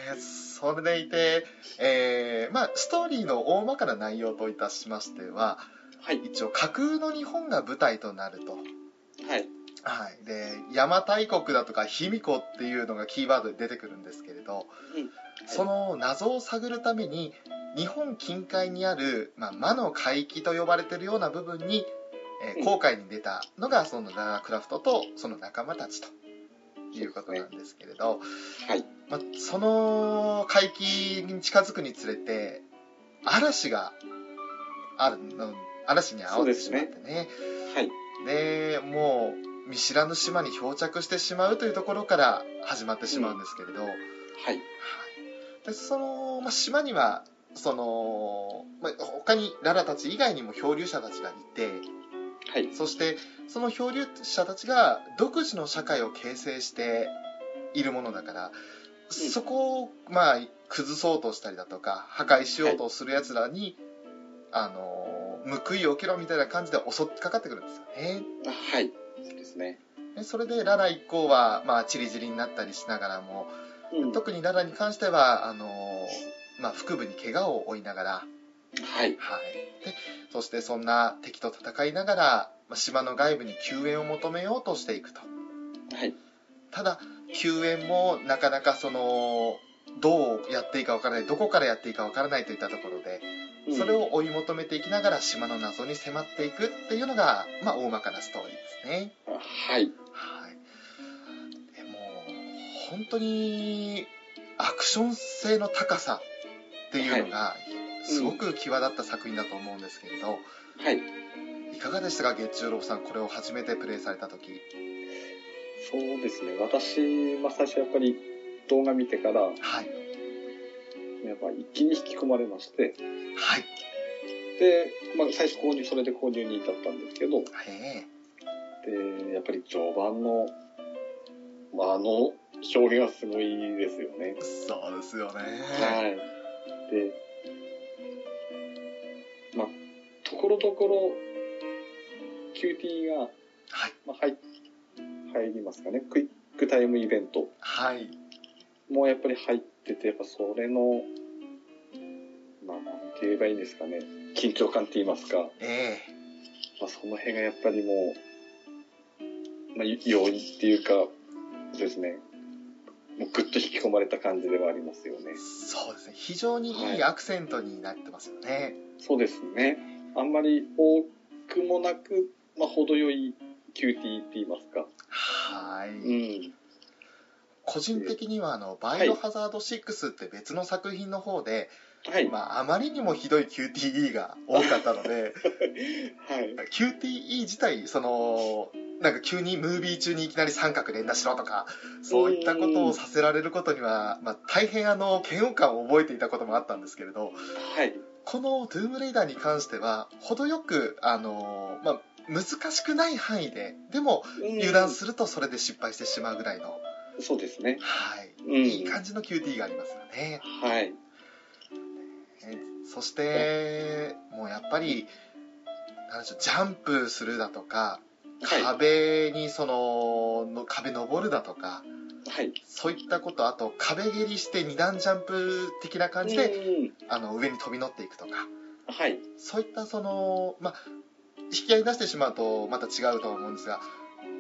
えーそれでいて、えーまあ、ストーリーの大まかな内容といたしましては、はい。一応架空の日本が舞台となると。はい。はい。で、邪馬台国だとか卑弥呼っていうのがキーワードで出てくるんですけれど、うんその謎を探るために、日本近海にある、まあ、魔の海域と呼ばれているような部分に、えーうん航海に出たのがそのララクラフトとその仲間たちということなんですけれど、はい。まあ、その海域に近づくにつれて嵐があるの嵐に遭ってしまってねはい。でもう見知らぬ島に漂着してしまうというところから始まってしまうんですけれど、はいはい。でその、まあ、島にはその、まあ、他にララたち以外にも漂流者たちがいてはい。そしてその漂流者たちが独自の社会を形成しているものだから、そこをまあ崩そうとしたりだとか破壊しようとするやつらに、あの報いを受けろみたいな感じで襲ってかかってくるんですよねあはい。そうですね。でそれでララ一行はまあチリジリになったりしながらもうん。特にララに関してはあのまあ、腹部に怪我を負いながらはい。はい、でそしてそんな敵と戦いながら、まあ島の外部に救援を求めようとしていくとはい。ただ救援もなかなかそのどうやっていいかわからないどこからやっていいかわからないといったところでうんそれを追い求めていきながら島の謎に迫っていくっていうのが、まあ、大まかなストーリーですねはい。はいでも本当にアクション性の高さっていうのがすごく際立った作品だと思うんですけれど、はい。いかがでしたか月中郎さんこれを初めてプレイされた時そうですね。私、まあ、最初やっぱり動画見てから、はい。やっぱ一気に引き込まれまして、はい。で、まあ、最初購入、それで購入に至ったんですけど、で、やっぱり序盤の、まあ、あの表現はすごいですよね。そうですよね。はい。で、まあ、ところどころ、QT が、はい。まあ、入入りますかね。クイックタイムイベントはいもやっぱり入ってて、やっぱそれの、まあ、なんて言えばいいんですかね。緊張感って言いますか。えまあ、その辺がやっぱりもう、まあ、要因っていうか、そうですね。もうぐっと引き込まれた感じではありますよねえ。そうですね非常にいいアクセントになってますよね、そうですね。あんまり多くもなく、まあ、程よい QT って言いますか。はい、うん。個人的にはあの「バイオハザード6」って別の作品の方で、はい。まあ、あまりにもひどい QTE が多かったので、はい。QTE 自体、その、なんか急にムービー中にいきなり三角連打しろとか、そういったことをさせられることには、まあ、大変あの、嫌悪感を覚えていたこともあったんですけれど、はい。このドゥームレイダーに関しては、程よく、あの、まあ、難しくない範囲で、でも、油断するとそれで失敗してしまうぐらいの、る。そうですね。はい、うん。いい感じの QT がありますよね。はい。えそして、もうやっぱり、なんでしょう、ジャンプするだとか、はい。壁にそのの壁登るだとかはい。そういったことあと壁蹴りして二段ジャンプ的な感じで、うんあの上に飛び乗っていくとかはい。そういったそのまあ引き合いに出してしまうとまた違うと思うんですが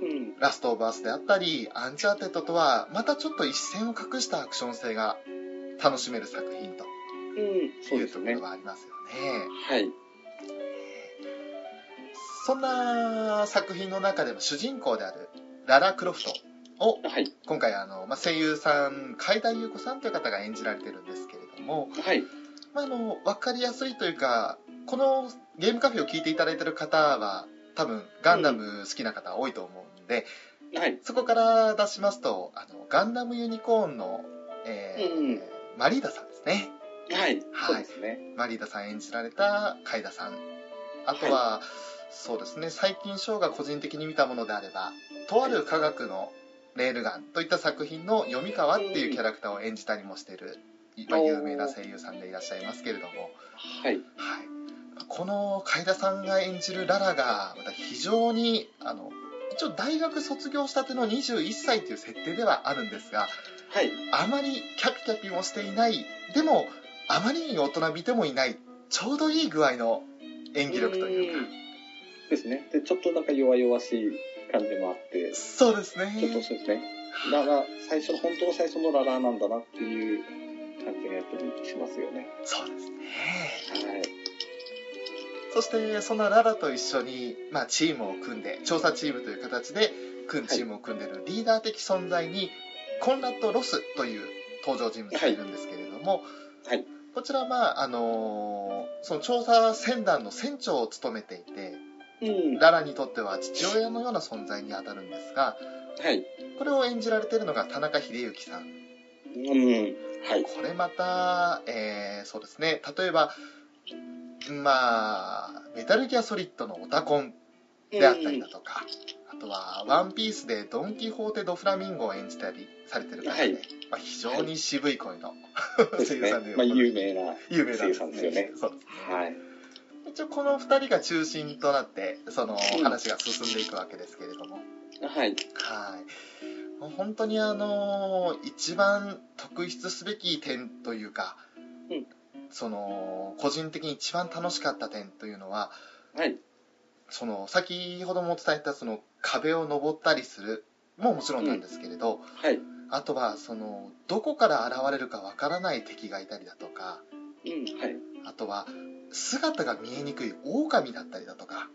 うん。ラストオブアスであったりアンチャーテッドとはまたちょっと一線を画したアクション性が楽しめる作品というところ。はありますよね。はい。そんな作品の中でも主人公であるララ・クロフトをはい。今回あの、まあ、声優さん海田優子さんという方が演じられてるんですけれども、はい。まあ、あの分かりやすいというかこのゲームカフェを聞いていただいてる方は多分ガンダム好きな方多いと思うんで、はい。そこから出しますとあのガンダムユニコーンの、えーうんマリーダさんですね。はい。はい。そうですね。マリーダさん演じられた海田さん。あとは、そうですね。最近ショーが個人的に見たものであればとある科学のレールガンといった作品の読川っていうキャラクターを演じたりもしてい。る、まあ、有名な声優さんでいらっしゃいますけれども、はい。はい、この海田さんが演じるララがまた非常にあの一応大学卒業したての21歳という設定ではあるんですがはい。あまりキャピキャピもしていないでもあまりに大人びてもいないちょうどいい具合の演技力というかんですね。で、ちょっとなんか弱々しい感じもあって、そうですちょっとねそうですね。ララ、最初の、本当の最初のララなんだなっていう感じがやっぱりしますよね。そうですねはい。そしてそのララと一緒に、まあ、チームを組んで調査チームという形で組んチームを組んでいるリーダー的存在にコンラッド・ロスという登場人物がいるんですけれども、はい。こちらは、まああのーその調査船団の船長を務めていてうん。ララにとっては父親のような存在にあたるんですがはい。これを演じられているのが田中秀幸さんうん。はい。これまた、えーそうですね例えばまあメタルギアソリッドのオタコンであったりだとか、あとは「ワンピースでドン・キホーテ・ド・フラミンゴを演じたりされてる方で、はいまあ、非常に渋い声のですね声優さんで。まあ、有名な。声優さんですよねそうですねはい。一応この2人が中心となってそのうん話が進んでいくわけですけれども、はい。はいもう本当にあの一番特筆すべき点というか、うんその個人的に一番楽しかった点というのははい。その先ほども伝えたその壁を登ったりするももちろんなんですけれど、はい。あとはそのどこから現れるかわからない敵がいたりだとかうん。はい。あとは姿が見えにくい狼だったりだとか、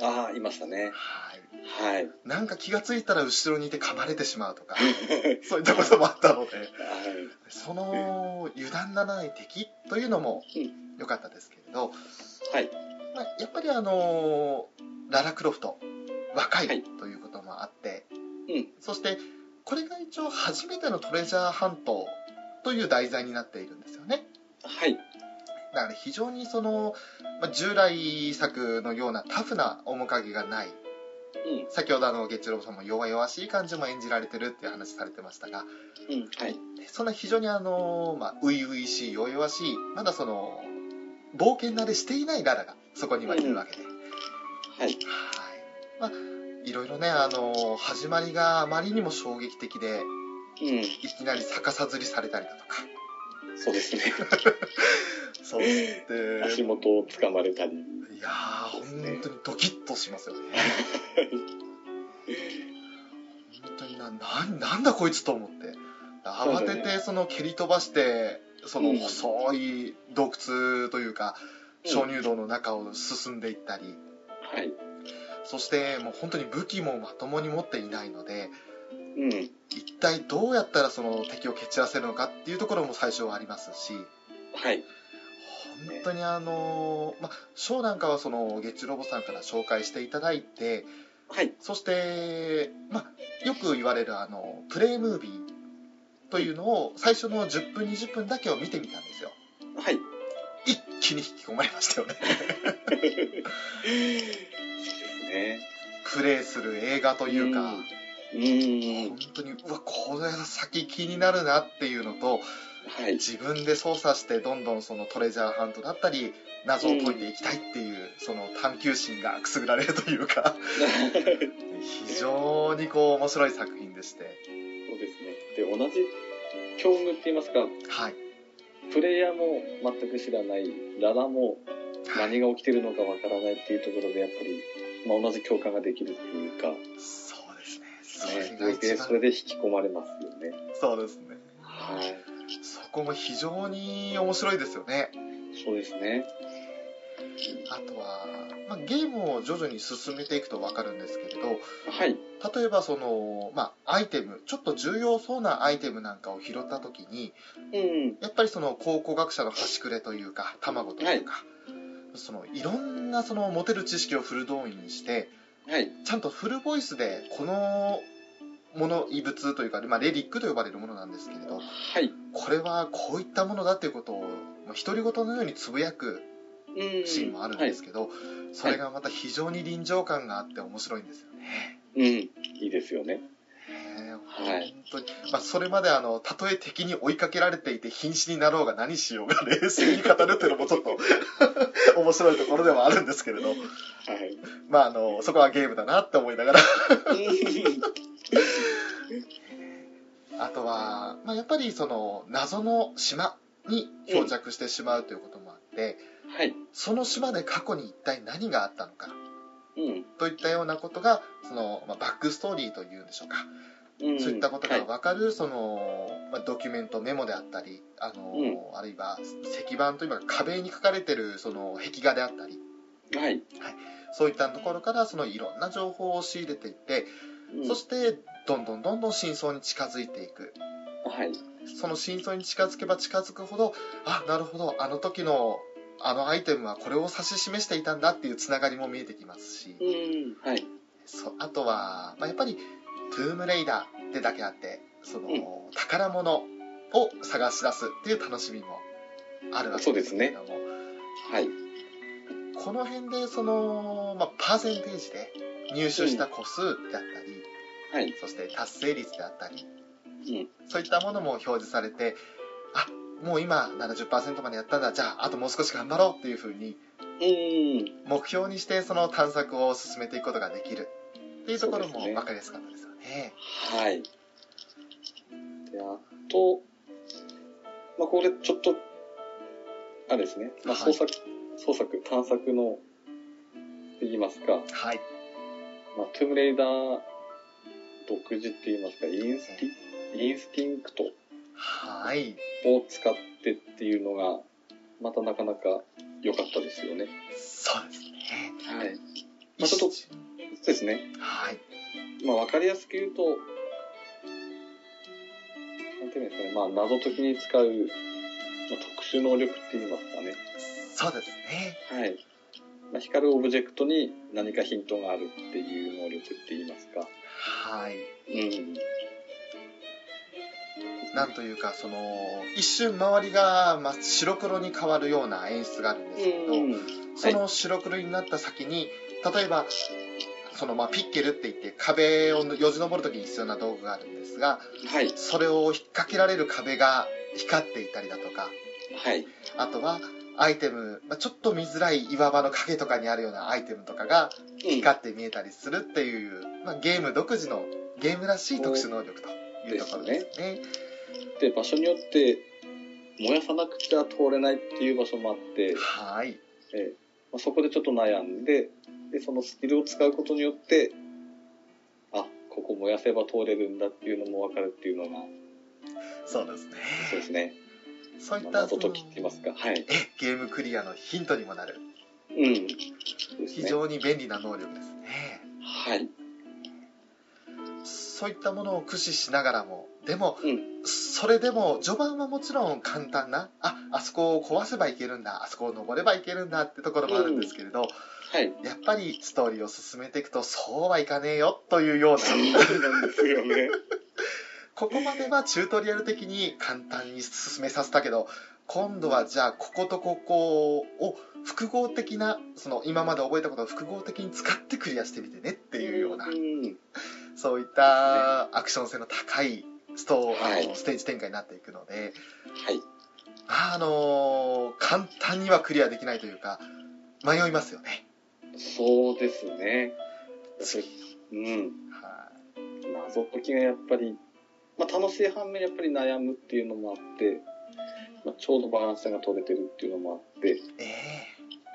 ああ、いましたね。はい、はい。なんか気がついたら後ろにいて噛まれてしまうとか そういったこともあったのではい。その油断ならない敵というのもうん良かったですけれど、はい。まあ、やっぱりあのララ・クロフト若はいいということもあって、うん。そしてこれが一応初めてのトレジャーハントという題材になっているんですよねはい。だから非常にその、まあ、従来作のようなタフな面影がないうん。先ほどあの月郎さんも弱々しい感じも演じられてるっていう話されてましたがうん。はい。そんな非常にあの、まあ、初々しい弱々しいまだその冒険慣れしていないララがそこにはいるわけで、はい。はいまあいろいろねあの始まりがあまりにも衝撃的でうん。いきなり逆さずりされたりだとかそうですね。そうで 足元を掴まれたり。いやー本当にドキッとしますよね 本当にななんなんだこいつと思って慌ててその蹴り飛ばしてそのうん細い洞窟というかうん鍾乳洞の中を進んでいったり、はい。そしてもう本当に武器もまともに持っていないのでうん。一体どうやったらその敵を蹴散らせるのかっていうところも最初はありますしはい。当にあのまあショーなんかはその月ロボさんから紹介していただいてはい。そして、まあ、よく言われるあのプレイムービーというのを最初の10分20分だけを見てみたんですよはい。一気に引き込まれましたよね。プレイする映画というか、うーん本。当にうわこれ先気になるなっていうのとはい。自分で操作してどんどんそのトレジャーハントだったり謎を解いていきたいっていう、その探求心がくすぐられるというか。非常にこう面白い作品でして。そうですね。で、同じ境遇って言いますか、はい。プレイヤーも全く知らない、ララもはい。何が起きてるのかわからないっていうところで、やっぱり、まあ、同じ共感ができるっていうか、そうですね。それね、それで引き込まれますよね。そうですね。はい。そこも非常に面白いですよねそうですね。あとは、まあ、ゲームを徐々に進めていくと分かるんですけれどはい。例えばその、まあ、アイテムちょっと重要そうなアイテムなんかを拾った時にうん。やっぱりその考古学者の端くれというか卵というか、そのいろんなその持てる知識をフル動員にしてはい。ちゃんとフルボイスでこのもの異物というか、まあ、レリックと呼ばれるものなんですけれどはい。これはこういったものだっていうことをまあ独り言のようにつぶやくうん。シーンもあるんですけど、それがまた非常に臨場感があって面白いんですよね。はい。うん。いいですよね。ねはい本当に、まあ、それまであのたとえ敵に追いかけられていて瀕死になろうが何しようが冷静に語るっていうのもちょっと 面白いところではあるんですけれど、はい。まあ、あのそこはゲームだなって思いながら あとは、まあ、やっぱりその謎の島に漂着してしまうということもあって、はい。その島で過去に一体何があったのかうん。といったようなことがその、まあ、バックストーリーというんでしょうか、うん。そういったことがはい。分かるその、まあ、ドキュメントメモであったりあの、うあるいは石板というか壁に書かれてるその壁画であったりはい。そういったところからそのいろんな情報を仕入れていって、うんそしてどんどんどんどん真相に近づいていくはい。その真相に近づけば近づくほどあなるほどあの時のあのアイテムはこれを指し示していたんだっていうつながりも見えてきますし、うん。はい。そあとは、まあ、やっぱりトゥームレイダーってだけあってその、うん宝物を探し出すっていう楽しみもあるわけですけれども、はい。この辺でその、まあ、パーセンテージで入手した個数であったり、はい。そして達成率であったりうん。そういったものも表示されてあもう今70%までやったんだじゃああともう少し頑張ろうっていうふうにうん。目標にしてその探索を進めていくことができるっていうところも分かりやすかったですよね。はい。で、あと、まあ、これちょっと、あれですね、まあ、はい創作、探索の、って言いますか、はい。まあ、トゥームレイダー独自って言いますか、 insti、instinct はい。を使ってっていうのが、またなかなか良かったですよね。そうですね。はい。まあ、ちょっと、一そうですね。はい。まあ、わかりやすく言うと、なんていうんですかね、まあ、謎解きに使う、まあ、特殊能力って言いますかね。そうですね。はい。まあ、光るオブジェクトに何かヒントがあるっていう能力って言いますか。はい。うん。なんというか、その、一瞬周りが、まあ、白黒に変わるような演出があるんですけど、うん。その白黒になった先に、例えば、そのまあピッケルって言って壁をよじ登るときに必要な道具があるんですがはい。それを引っ掛けられる壁が光っていたりだとかはい。あとはアイテム、まあ、ちょっと見づらい岩場の影とかにあるようなアイテムとかがうん。光って見えたりするっていう、まあ、ゲーム独自のゲームらしい特殊能力というところですね。で、場所によって、燃やさなくちゃ通れないっていう場所もあって、はいえーまあ、そこでちょっと悩んで、で、そのスキルを使うことによって、あ、ここ燃やせば通れるんだっていうのも分かるっていうのが、そうですね。そうですね。そういったまあ謎解きって言いますか？はい。えゲームクリアのヒントにもなるうん。ね。非常に便利な能力ですね。はい。そういったものを駆使しながらもでもうん。それでも序盤はもちろん簡単なああそこを壊せばいけるんだあそこを登ればいけるんだってところもあるんですけれど、はい。やっぱりストーリーを進めていくとそうはいかねえよというようなそうなんですよね。ここまではチュートリアル的に簡単に進めさせたけど今度はじゃあこことここを複合的なその今まで覚えたことを複合的に使ってクリアしてみてねっていうようなうん。そういったアクション性の高いストー、はいあのステージ展開になっていくので、はい。あの簡単にはクリアできないというか迷いますよね。そうですね。うん。は謎解きがやっぱり、まあ、楽しい反面やっぱり悩むっていうのもあって、まあ、ちょうどバランスが取れてるっていうのもあって、い、え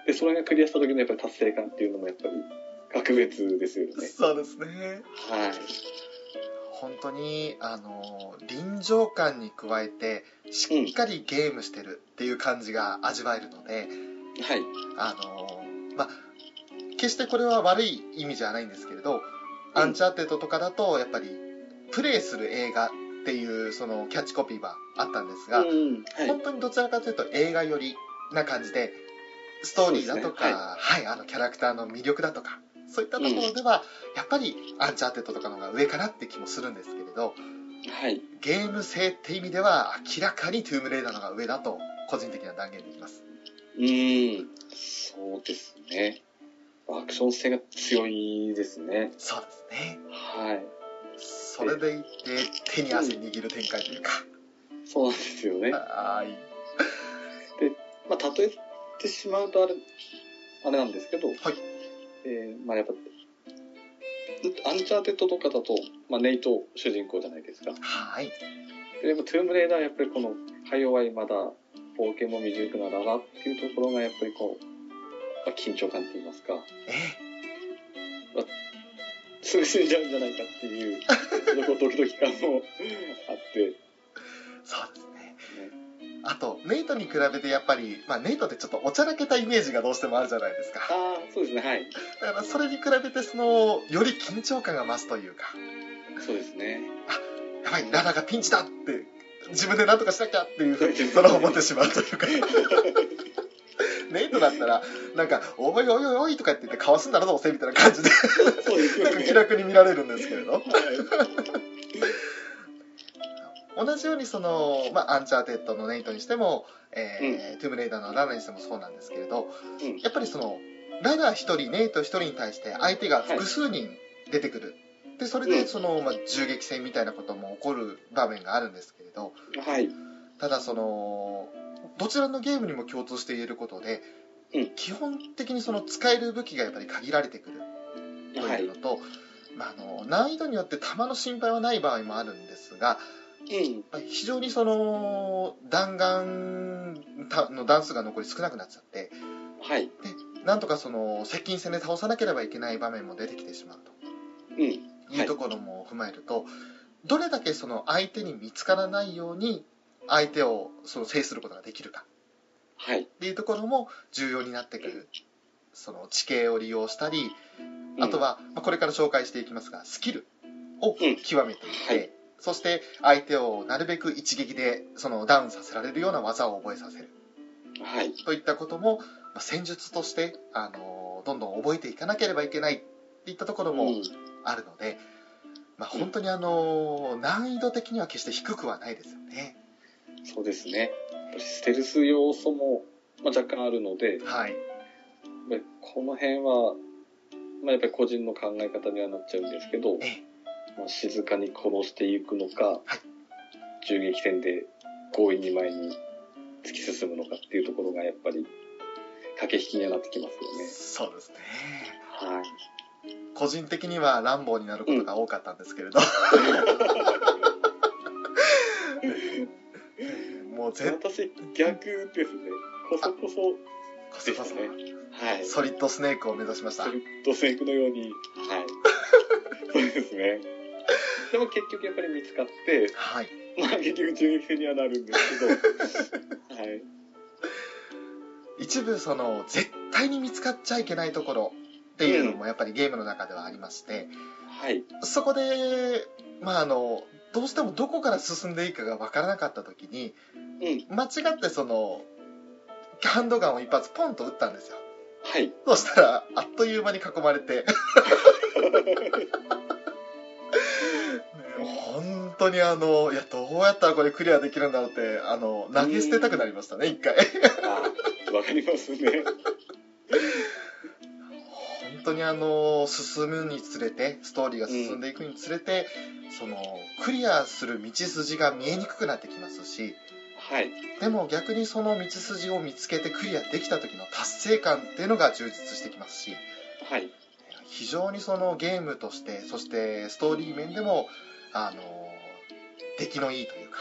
で、それがクリアした時のやっぱり達成感っていうのもやっぱり格別ですよえね。そうですね。はい。本当にあの臨場感に加えてしっかりゲームしてるっていう感じが味わえるので、はい。あのまあ決してこれは悪い意味じゃないんですけれど、アンチャーテッドとかだとやっぱりプレイする映画っていうそのキャッチコピーはあったんですが、うん。はい。本当にどちらかというと映画寄りな感じでストーリーだとか、そうですねはい、あのキャラクターの魅力だとかそういったところでは、やっぱりアンチャーテッドとかの方が上かなって気もするんですけれどはい。ゲーム性って意味では明らかにトゥームレイダーの方が上だと個人的な断言できますうん。そうですね。アクション性が強いですね。そうですねはい。それでいて手に汗握る展開というか、そうなんですよね。はい。まあ、例えてしまうとあれ、あれなんですけど、はい。えーまあやっぱ、アンチャーテッドとかだと、まあ、ネイト主人公じゃないですか。はい。でやっぱトゥームレイダーはやっぱりこの、か弱いまだ、冒険も未熟なララっていうところがやっぱりこう、まあ、緊張感といいますか、えすぐ死んじゃうんじゃないかっていう、ドキドキ感もあって、そうですねあとネイトに比べてやっぱり、まあ、ネイトってちょっとおちゃらけたイメージがどうしてもあるじゃないですかああ、そうですね、はい。だからそれに比べてそのより緊張感が増すというかそうですね。やばいララがピンチだって自分で何とかしなきゃっていうふうにそれを思ってしまうというか ネイトだったらなんか「おいおいおいおい」とかって言ってかわすんだろどうせみたいな感じでそうですよね。気楽に見られるんですけれどはい。同じようにその、まあ、アンチャーテッドのネイトにしても、えートゥームレイダーのララにしてもそうなんですけれどうん。やっぱりそのララ1人ネイト1人に対して相手が複数人出てくる、でそれうんでその、まあ、銃撃戦みたいなことも起こる場面があるんですけれどはい。ただそのどちらのゲームにも共通して言えることで、うん基本的にその使える武器がやっぱり限られてくるとはいいうの。と、まあ、あの難易度によって弾の心配はない場合もあるんですがうん。非常にその弾丸たの弾数が残り少なくなっちゃってはい。なんとかその接近戦で倒さなければいけない場面も出てきてしまううん。というところも踏まえると、どれだけその相手に見つからないように相手をその制することができるかはい。っていうところも重要になってくるその地形を利用したりあとは、まあ、これから紹介していきますがスキルをうん極めていって、はいそして相手をなるべく一撃でそのダウンさせられるような技を覚えさせるうん。はい。といったことも、まあ戦術として、あのどんどん覚えていかなければいけないっていったところもうんあるので、まあ、本当に、あの難易度的には決して低くはないですよね。そうですね。やっぱりステルス要素も、まあ、若干あるので、はい、この辺は、まあ、やっぱり個人の考え方にはなっちゃうんですけど、ええまあ、静かに殺していくのか、銃撃戦で強引に前に突き進むのかっていうところがやっぱり駆け引きにはなってきますよね。そうですね。はい。個人的には乱暴になることが多かったんですけれど、もう絶私、逆ですね。こそこそこそこそね。はい。ソリッドスネークを目指しましたソ。リッドスネークのように、はい。そうですね。でも結局やっぱり見つかって、はい。まあ結局銃撃戦にはなるんですけど、はい。一部その絶対に見つかっちゃいけないところっていうのもやっぱりゲームの中ではありまして、はい。そこで、まああの、どうしてもどこから進んでいいかがわからなかった時に、うん。間違ってその、ハンドガンを一発ポンと撃ったんですよ。はい。そしたら、あっという間に囲まれて、本当にあの、いや、どうやったらこれクリアできるんだろうって、あの、投げ捨てたくなりましたね、一回。あわかりますね。本当にあの、進むにつれて、ストーリーが進んでいくにつれて、その、クリアする道筋が見えにくくなってきますし、はい。でも逆にその道筋を見つけてクリアできた時の達成感っていうのが充実してきますし、はい。非常にそのゲームとしてそしてストーリー面でもあの出来のいいというか、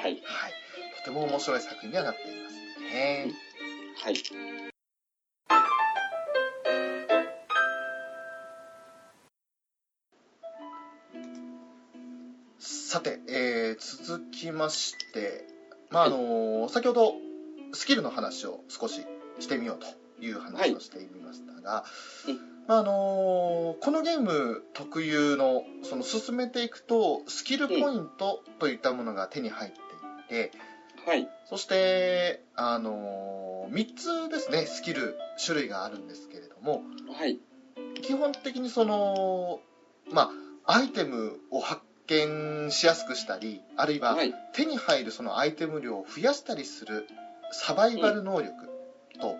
はい。はい、とても面白い作品にはなっていますねはい。さて、えー続きまして、まああの先ほどスキルの話を少ししてみようという話をしてみましたが、うんまああのこのゲーム特有のその進めていくとスキルポイントといったものが手に入っていって、はい。そして、あの3つですねスキル種類があるんですけれどもはい。基本的にそのまあアイテムを発見しやすくしたりあるいははい。手に入るそのアイテム量を増やしたりするサバイバル能力と、は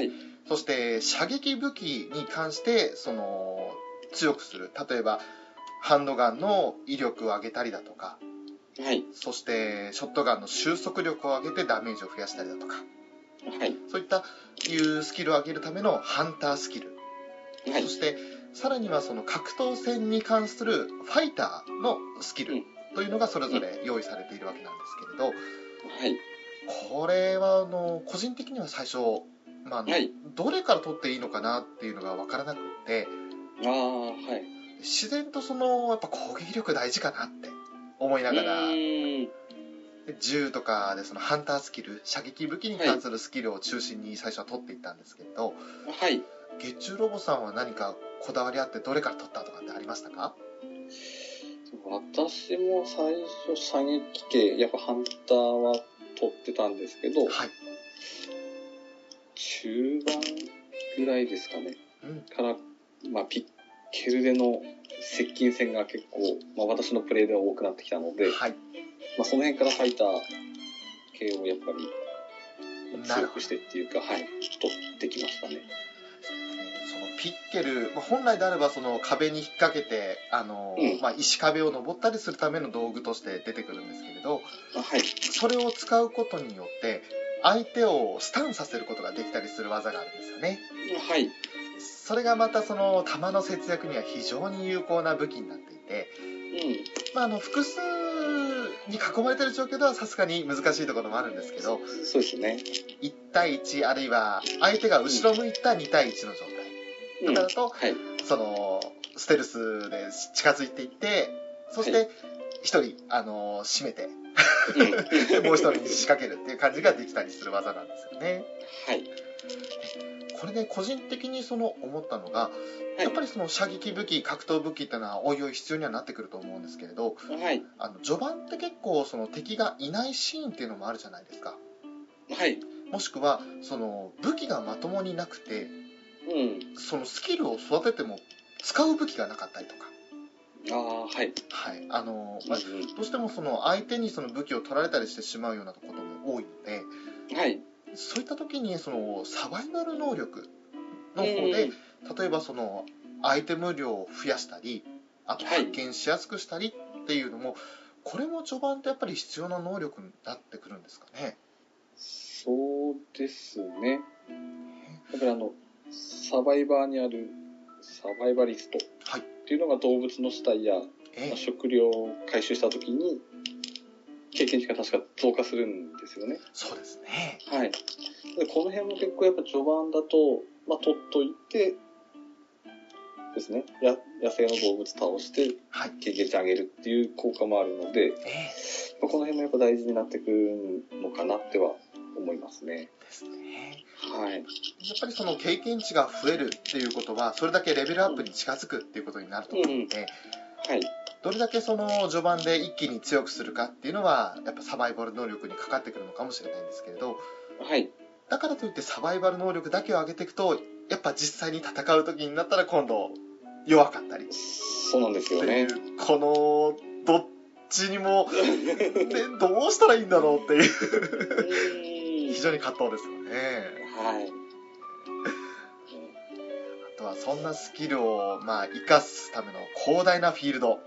い。そして射撃武器に関してその強くする例えばハンドガンの威力を上げたりだとかはい。そしてショットガンの収束力を上げてダメージを増やしたりだとかはい。そういったいうスキルを上げるためのハンタースキル、はいそ。してさらにはその格闘戦に関するファイターのスキルうん。というのがそれぞれ用意されているわけなんですけれど。はい。これはあの個人的には最初、まあはい。どれから取っていいのかなっていうのが分からなくって。ああ、はい。自然とそのやっぱ攻撃力大事かなって思いながら。銃とかでそのハンタースキル射撃武器に関するスキルを中心に最初は取っていったんですけれど、はい。月中ロボさんは何かこだわりあってどれから取ったとかってありましたか？私も最初射撃系、やっぱハンターは取ってたんですけど、はい、中盤ぐらいですかね。うん、から、まあ、ピッケルでの接近戦が結構、まあ、私のプレイでは多くなってきたので、はいまあ、その辺からファイター系をやっぱり強くしてっていうか、はい、取ってきましたね。ピッケル、まあ、本来であればその壁に引っ掛けてあの、うんまあ、石壁を登ったりするための道具として出てくるんですけれどあはい。それを使うことによって相手をスタンさせることができたりする技があるんですよねはい。それがまたその弾の節約には非常に有効な武器になっていて、うまあ、あの複数に囲まれてる状況ではさすがに難しいところもあるんですけどん。そうですね。1対1あるいは相手が後ろ向いた2対1の状態うん。だとはい。そのステルスで近づいていってそしはて1人あの締めてうん。もう1人に仕掛けるっていう感じができたりする技なんですよねはい。これで個人的にその思ったのがはいやっぱりその射撃武器格闘武器っていうのはおいおい必要にはなってくると思うんですけれどはい。あの序盤って結構その敵がいないシーンっていうのもあるじゃないですかはい。もしくはその武器がまともになくてうん。そのスキルを育てても使う武器がなかったりとかああ、はい。はいあの、まどうしてもその相手にその武器を取られたりしてしまうようなことも多いのではい。そういった時にそのサバイバル能力の方うんで例えばそのアイテム量を増やしたりあとはい発見しやすくしたりっていうのも、これも序盤ってやっぱり必要な能力になってくるんですかね？そうですね。やっぱりあの、サバイバーにあるサバイバリストはいっていうのが動物の死体やええ食料を回収したときに、経験値が確か増加するんですよね。そうですねはい。でこの辺も結構やっぱ序盤だと、まあ、取っといて、ですね。や野生の動物倒してはい経験値上げるっていう効果もあるので、ええまあこの辺もやっぱ大事になってくるのかなっては思いますね。ですねはい。やっぱりその経験値が増えるっていうことは、それだけレベルアップに近づくっていうことになると思うので、はい。どれだけその序盤で一気に強くするかっていうのは、やっぱサバイバル能力にかかってくるのかもしれないんですけれど、はい。だからといってサバイバル能力だけを上げていくと、やっぱ実際に戦う時になったら今度弱かったり。そうなんですよね。う、この、どっちにも、ね、どうしたらいいんだろうっていう、非常に葛藤ですよね。はい。あとはそんなスキルを、まあ、生かすための広大なフィールド。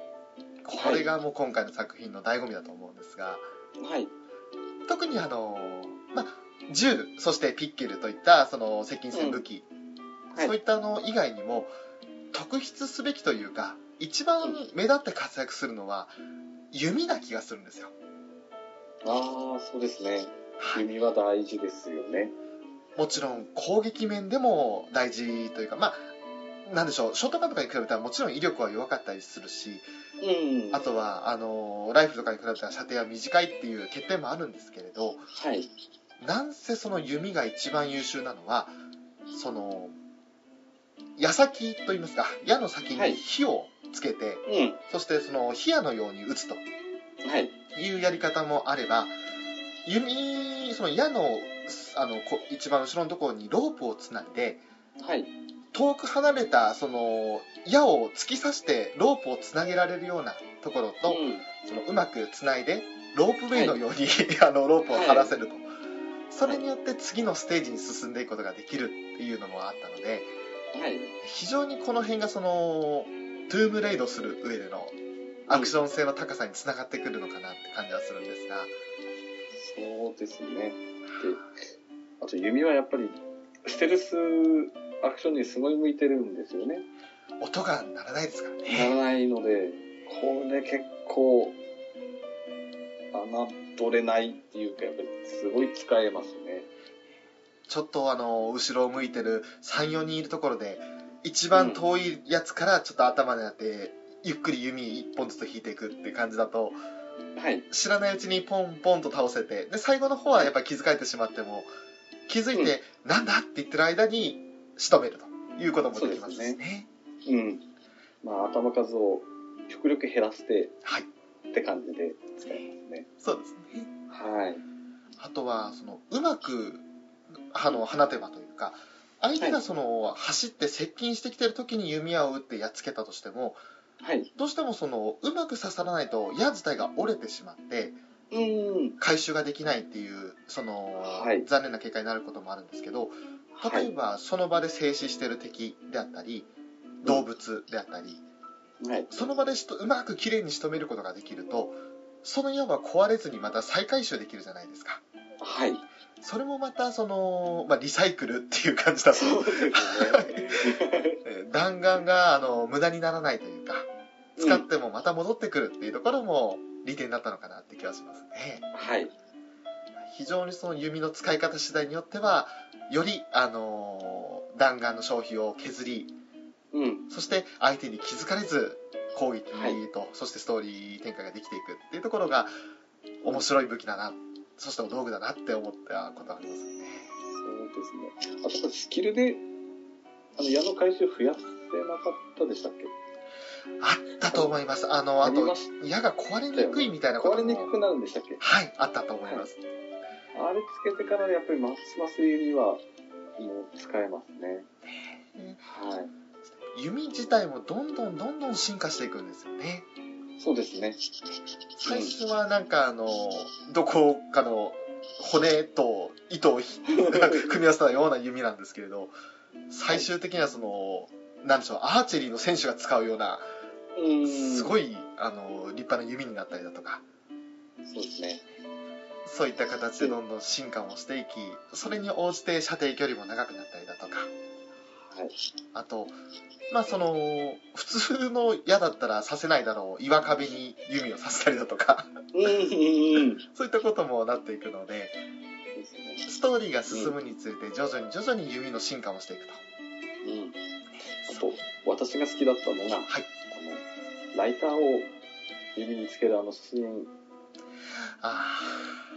これがもう今回の作品の醍醐味だと思うんですが、はい。特にあの、まあ、銃、そしてピッケルといった、その、接近戦武器、はいそういったの以外にも、特筆すべきというか、一番目立って活躍するのは、弓な気がするんですよ。ああ、そうですね。はい。弓は大事ですよね。もちろん攻撃面でも大事というか、まあ、なんでしょう、ショートガンとかに比べたらもちろん威力は弱かったりするし、うん。あとは、あの、ライフルとかに比べたら射程は短いっていう欠点もあるんですけれど、はい。なんせその弓が一番優秀なのは、その、矢先といいますか、矢の先に火をつけて、うん。そしてその火矢のように撃つとはい。いうやり方もあれば、弓、その矢の、あの、こ一番後ろのところにロープをつないで、はい。遠く離れたその矢を突き刺してロープをつなげられるようなところと、そのうまくつないでロープウェイのように、あのロープを張らせると、それによって次のステージに進んでいくことができるっていうのもあったのでうん。はい。非常にこの辺がそのトゥームレイドする上でのアクション性の高さにつながってくるのかなって感じはするんですが、そうですね。で、あと弓はやっぱり、ステルスアクションにすごい向いてるんですよね。音が鳴らないですからなねらないので、これ結構、侮れないっていうか、やっぱりすごい使えますね。ちょっとあの後ろを向いてる34人いるところで一番遠いやつからちょっと頭になってゆっくり弓1本ずつ引いていくって感じだとはい。知らないうちにポンポンと倒せてで最後の方はやっぱり気づかれてしまっても気づいて、なんだって言ってる間に仕留めるということもできますねですうん。まあ、頭数を極力減らしてはいって感じで使いますね。そうですねはい。あとはそのうまくあの放てばというか相手がその、走って接近してきてる時に弓矢を撃ってやっつけたとしてもはい。どうしてもそのうまく刺さらないと矢自体が折れてしまってうん。回収ができないっていうその、はい残念な結果になることもあるんですけど例えばその場で静止してる敵であったり動物であったり、はい。その場でしとうまくきれいに仕留めることができるとその矢は壊れずにまた再回収できるじゃないですかはい。それもまたその、まあ、リサイクルっていう感じだとそうですね。え ー弾丸があの無駄にならないというか使ってもまた戻ってくるっていうところも利点になったのかなって気がしますねはい。非常にその弓の使い方次第によってはより、あのー弾丸の消費を削りうん。そして相手に気づかれず攻撃と、はいそしてストーリー展開ができていくっていうところが面白い武器だなそして道具だなって思ったことがありますね。そうですね。あとこれスキルで、あの、矢の回収増やせなかったでしたっけ？あったと思います。あのあと矢が壊れにくいみたいなことも。壊れにくくなるんでしたっけ？はいあったと思います、あれつけてからやっぱりますます弓はもう使えますね。はい。弓自体もどんどんどんどん進化していくんですよねそうですね。最初はなんかあのどこかの骨と糸をひ組み合わせたような弓なんですけれど最終的にはそのなんでしょうアーチェリーの選手が使うようなうん。すごい。いあの立派な弓になったりだとかそうですね。そういった形でどんどん進化もしていきそれに応じて射程距離も長くなったりだとかはい。あとまあその普通の矢だったら刺せないだろう岩壁に弓を刺したりだとか。そういったこともなっていくので。ストーリーが進むにつれて徐々に徐々に弓の進化もしていくとうん。あと、私が好きだったのが、はいあの、ライターを指につけるあのシーンあ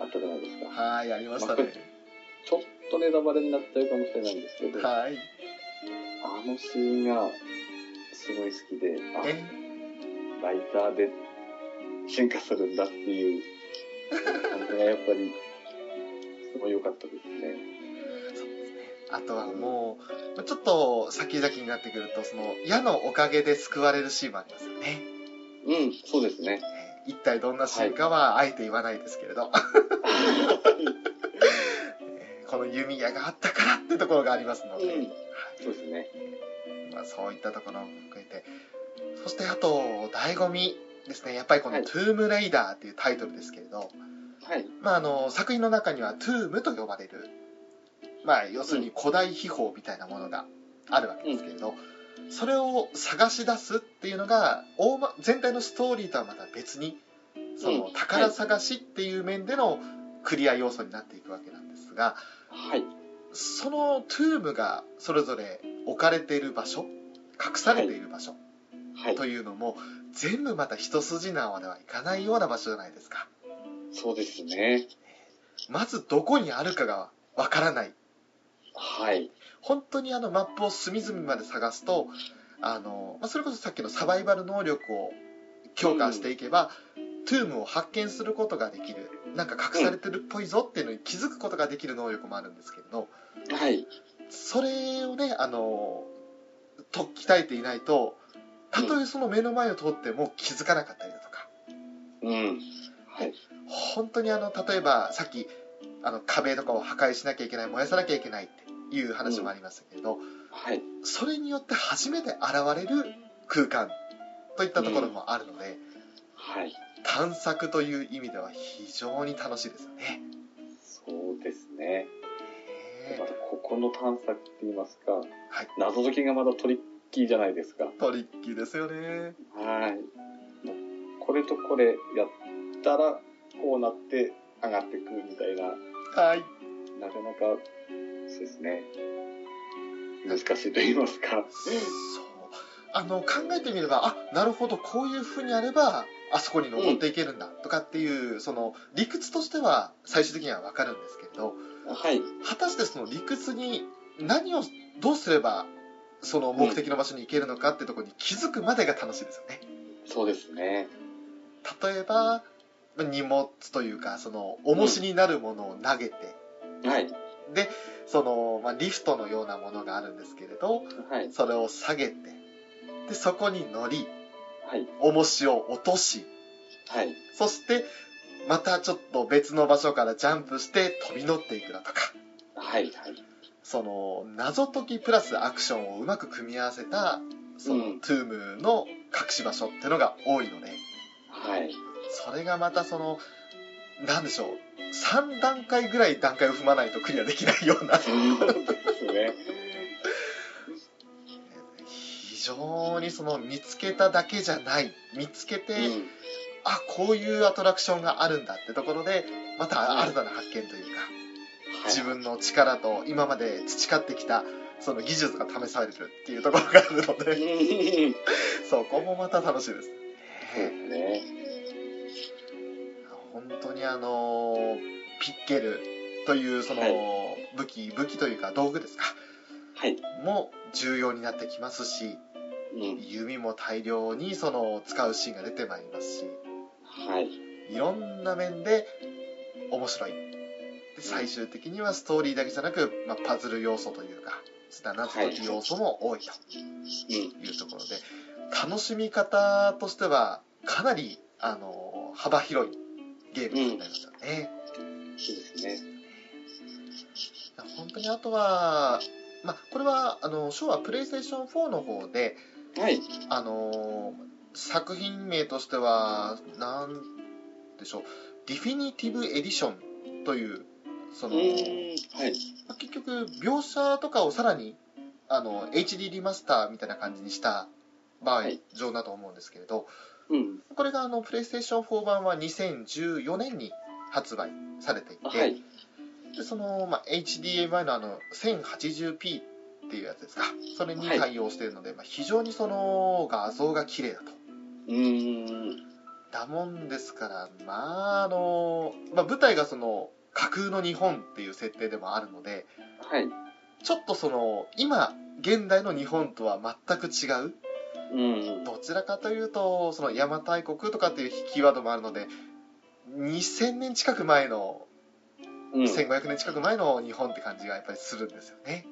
あったじゃないですか。あはいありましたねちょっとネタバレになっちゃうかもしれないんですけど、はい。あのシーンがすごい好きで、あ、え？ライターで進化するんだっていう感じがやっぱり、すごい良かったですね。あとはもう、ちょっと先々になってくると、その、矢のおかげで救われるシーンもありますよね。うん、そうですね。えー一体どんなシーンかはあえて言わないですけれど、えーこの弓矢があったからってところがありますので、うんそうですね。まあ、そういったところも含めて、そしてあと、醍醐味ですね。やっぱりこのはいトゥームレイダーっていうタイトルですけれど、はい。まあ、あの、作品の中には tomb と呼ばれる、まあ、要するに古代秘宝みたいなものがあるわけですけれど、それを探し出すっていうのが、大ま、全体のストーリーとはまた別に、その、うん宝探しっていう面でのクリア要素になっていくわけなんですが、はい。そのトゥームがそれぞれ置かれている場所、隠されている場所、はい。というのも全部また一筋縄ではいかないような場所じゃないですかそうですね。まずどこにあるかがわからないはい。本当にあのマップを隅々まで探すとあの、まあ、それこそさっきのサバイバル能力を強化していけば、トゥームを発見することができるなんか隠されてるっぽいぞっていうのに気づくことができる能力もあるんですけれどはい。それをねあのと鍛えていないとたとえその目の前を通っても気づかなかったりだとかうん。はい。本当にあの例えばさっきあの壁とかを破壊しなきゃいけない燃やさなきゃいけないっていう話もありましたけれど、はい。それによって初めて現れる空間といったところもあるので、はい。探索という意味では非常に楽しいですよね。そうですね。へまたここの探索って言いますか、はい謎解きがまだトリッキーじゃないですか。ートリッキーですよね。はい。これとこれやったら、こうなって上がってくみたいな、はい。なかなか、そうですね。難しいと言いますか。そう。あの、考えてみれば、あ、なるほど、こういう風にやれば、あそこに登っていけるんだ、とかっていう、その、理屈としては最終的にはわかるんですけれど、はい。果たしてその理屈に何をどうすればその目的の場所に行けるのかってところに気づくまでが楽しいですよねそうですね。例えばまあ荷物というかその重しになるものを投げて、はい。でその、まあ、リフトのようなものがあるんですけれどはい。それを下げてでそこに乗りはい。重しを落としはい。そしてまたちょっと別の場所からジャンプして飛び乗っていくだとかはい。はい。その謎解きプラスアクションをうまく組み合わせたその、うんトゥームの隠し場所っていうのが多いのではい。それがまたそのなんでしょう3段階ぐらい段階を踏まないとクリアできないようなそうですね。非常にその見つけただけじゃない見つけて、うん。あこういうアトラクションがあるんだってところでまた新たな発見というか、自分の力と今まで培ってきたその技術が試されるっていうところがあるのはい。でうん そこもまた楽しいですそうですね。本当にあのピッケルというそのはい武器、武器というか道具ですかはい。も重要になってきますしうん。弓も大量にその使うシーンが出てまいりますしはい。いろんな面で面白いで最終的にはストーリーだけじゃなく、まあ、パズル要素というか謎解き要素も多いとうん。いうところで、楽しみ方としてはかなりあの幅広いゲームになりますよね、そうですね。本当にあとは、まあ、これはあの昭和プレイステーション4の方ではい。あの作品名としてはなんでしょうディフィニティブエディションというその、うん。はい。まあ結局描写とかをさらにあの HD リマスターみたいな感じにした場合はい上だと思うんですけれど、うん。これがあのプレイステーション4版は2014年に発売されていて、はい。でその、まあ、HDMI のあの 1080p っていうやつですかそれにはい対応しているので、まあ、非常にその画像が綺麗だとうーん。だもんですからまああの、まあ、舞台がその架空の日本っていう設定でもあるのではい。ちょっとその今現代の日本とは全く違ううん。どちらかというとその邪馬台国とかっていうキーワードもあるので2000年近く前のうん。1500年近く前の日本って感じがやっぱりするんですよね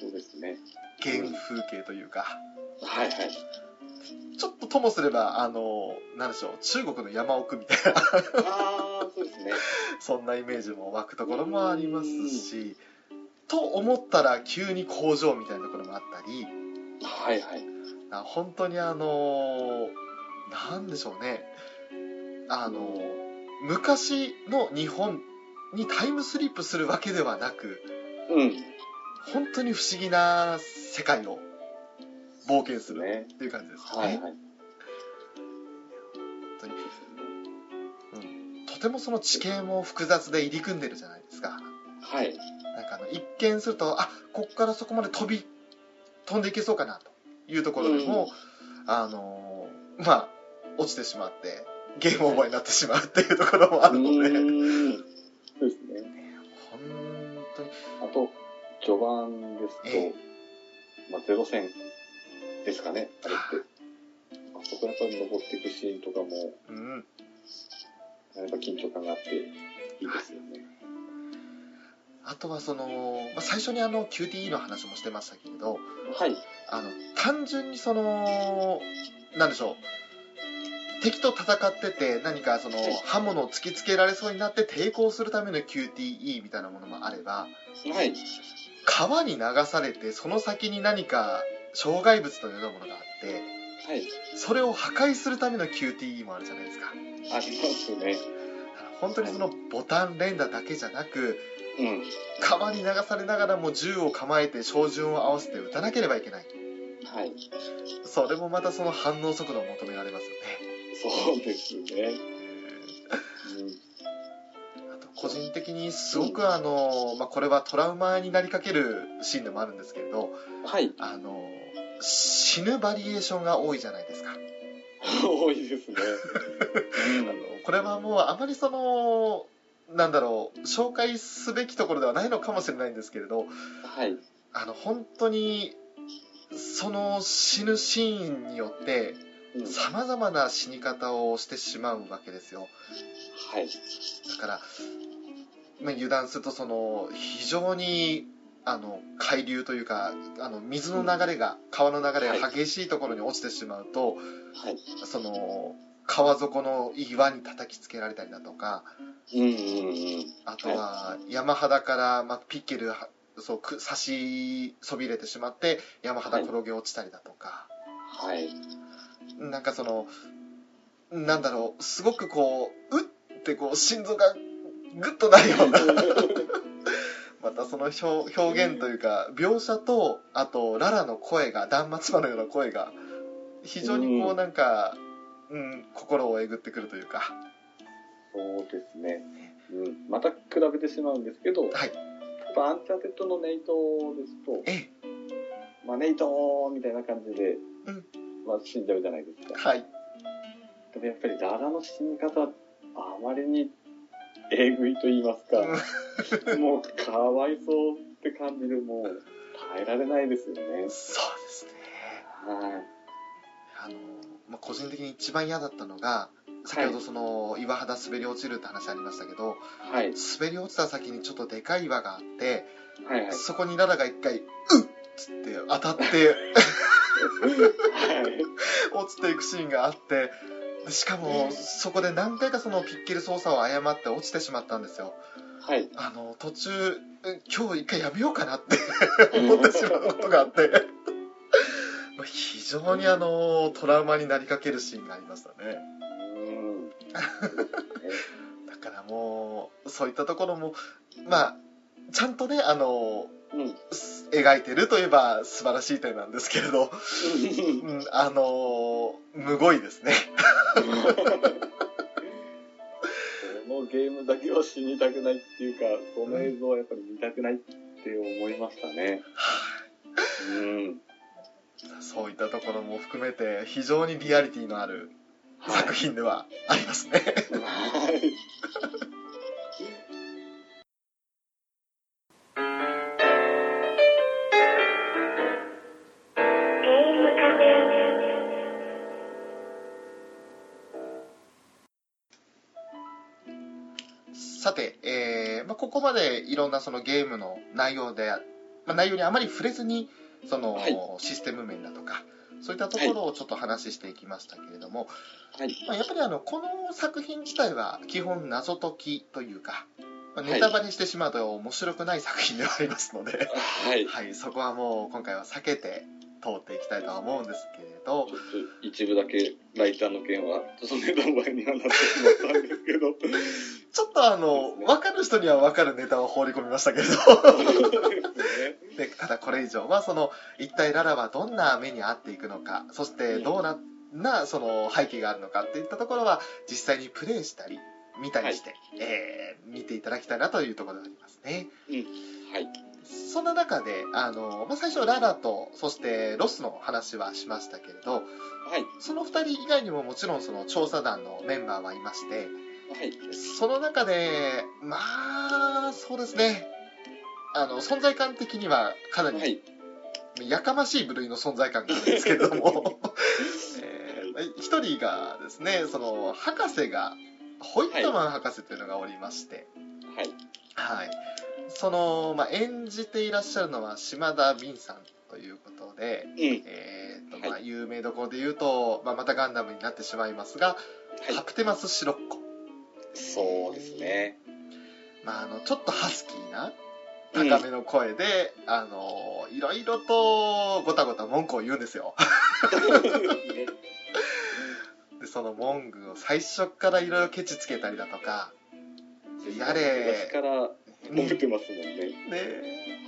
そうですね。原風景というかはいはい。ちょっとともすればあのなんでしょう中国の山奥みたいなああ、そうですね。そんなイメージも湧くところもありますしと思ったら急に工場みたいなところもあったりはいはい。あ本当にあのなんでしょうねあの昔の日本にタイムスリップするわけではなくうん。本当に不思議な世界を冒険するね。っていう感じですよね、はいはい。当に。うん、とてもその地形も複雑で入り組んでるじゃないですか。はい。なんかあの一見するとあこっからそこまで飛び飛んでいけそうかなというところでも、あのーまあ落ちてしまってゲームオーバーになってしまうっていうところもあるので、序盤ですと、ええまあ、ゼロ戦ですかね、あれって。あそこやっぱり登っていくシーンとかも、うんやっぱ緊張感があって、いいですよね。あとはその、まあ、最初にあの QTE の話もしてましたけれどはい。あの単純にそのなんでしょう敵と戦ってて何かそのはい刃物を突きつけられそうになって抵抗するための QTE みたいなものもあればはい。川に流されてその先に何か障害物というようなものがあってはい。それを破壊するための QTE もあるじゃないですかありますね。本当にそのボタン連打だけじゃなくうん。川に流されながらも銃を構えて照準を合わせて撃たなければいけないはい。それもまたその反応速度を求められますよねそうですね。あと個人的にすごくあの、まあ、これはトラウマになりかけるシーンでもあるんですけれどうん。はい。あの死ぬバリエーションが多いじゃないですか 多いですね。あのこれはもうあまりそのなんだろう紹介すべきところではないのかもしれないんですけれどはい。あの本当にその死ぬシーンによってうんさまざまな死に方をしてしまうわけですよはい。だから、まあ、油断するとその非常にあの海流というかあの水の流れが川の流れが激しいところに落ちてしまうと、はい。その川底の岩に叩きつけられたりだとかうんうんうん。あとは山肌から、まあ、ピッケルはそうく差しそびれてしまって山肌転げ落ちたりだとか、はい。なんかそのなんだろうすごくこううってこう心臓がグッとなるような。またその表表現というか描写とあとララの声が断末魔のような声が非常にこううん。なんか、うん、心をえぐってくるというか。そうですね。うん。また比べてしまうんですけど、はい。アンチャーテッドのネイトですと、えまあ、ネイトみたいな感じで、うんまあ、死んじゃうじゃないですえか。はいでもやっぱりララの死に方、あまりにえぐいと言いますか、もうかわいそうって感じでもう耐えられないですよね。そうですねはあの、まあ、個人的に一番嫌だったのが先ほどその岩肌滑り落ちるって話ありましたけど、い。はい。滑り落ちた先にちょっとでかい岩があって、はいはい。そこにララが一回「うっ!」つって当たってはい。落ちていくシーンがあってでしかもそこで何回かそのピッケル操作を誤って落ちてしまったんですよ。はい。あの途中え今日一回やめようかなって思ってしまうことがあって。まあ非常にあのトラウマになりかけるシーンがありましたね。うん。だからもうそういったところもまあちゃんとねあの描いてるといえば素晴らしい点なんですけれど、うん、あのむごいですね このゲームだけは死にたくないっていうか、その映像はやっぱり見たくないって思いましたね。うん。そういったところも含めて非常にリアリティのある作品ではありますね。はい。までいろんなそのゲームの内容で、まあ、内容にあまり触れずにその、はいシステム面だとかそういったところをちょっと話していきましたけれども、はい。まあ、やっぱりあのこの作品自体は基本謎解きというか、まあ、はいネタバレしてしまうと面白くない作品ではありますので、はい。はい、そこはもう今回は避けて通っていきたいとは思うんですけれど一部だけライターの件は、ちょっとネタバレにはなってしまったんですけど。ちょっとあのそうですね分かる人には分かるネタを放り込みましたけれど。ね でただこれ以上はその一体ララはどんな目に遭っていくのかそしてどうななその背景があるのかっていったところは実際にプレイしたり見たりして、えー見ていただきたいなというところでありますね。はい。そんな中であの、まあ、最初ララとそしてロスの話はしましたけれどはい。その2人以外にももちろんその調査団のメンバーはいましてはい。その中でまあそうですねあの存在感的にはかなりはい。やかましい部類の存在感があるんですけれども、えー一人がですねその博士がホイットマン博士というのがおりまして、はい。はいその、まあ、演じていらっしゃるのは島田敏さんということで、うん。えーとまあ、有名どころで言うと、まあ、またガンダムになってしまいますが、はいハプテマス・シロッコ、そうですね。まあ、あのちょっとハスキーな高めの声で、あのいろいろとごたごた文句を言うんですよ。ね でその文句を最初からいろいろケチつけたりだとかやれ。昔からね覚えてますもんね。ね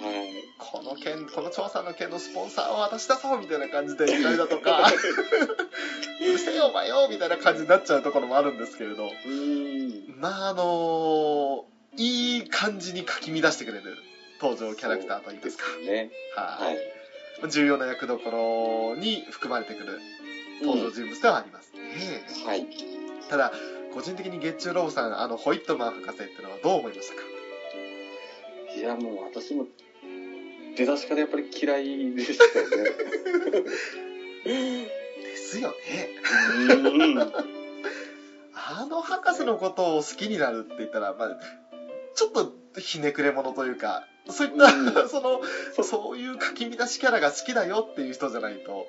はい。この件この調査の件のスポンサーは私だぞみたいな感じで言ったりだとか うるせえよお前よみたいな感じになっちゃうところもあるんですけれどうーん。まああのいい感じにかき乱してくれる登場キャラクターといいますかね。ははいい。重要な役どころに含まれてくる登場人物ではありますね、はい。ただ個人的に月中ロボさんあのホイットマン博士っていうのはどう思いましたか？いや、もう私も、出だしからやっぱり嫌いでしたよね。ですよねうーん。あの博士のことを好きになるって言ったら、まあ、ちょっとひねくれ者というかそういった、うん そのそういうかき乱しキャラが好きだよっていう人じゃないと、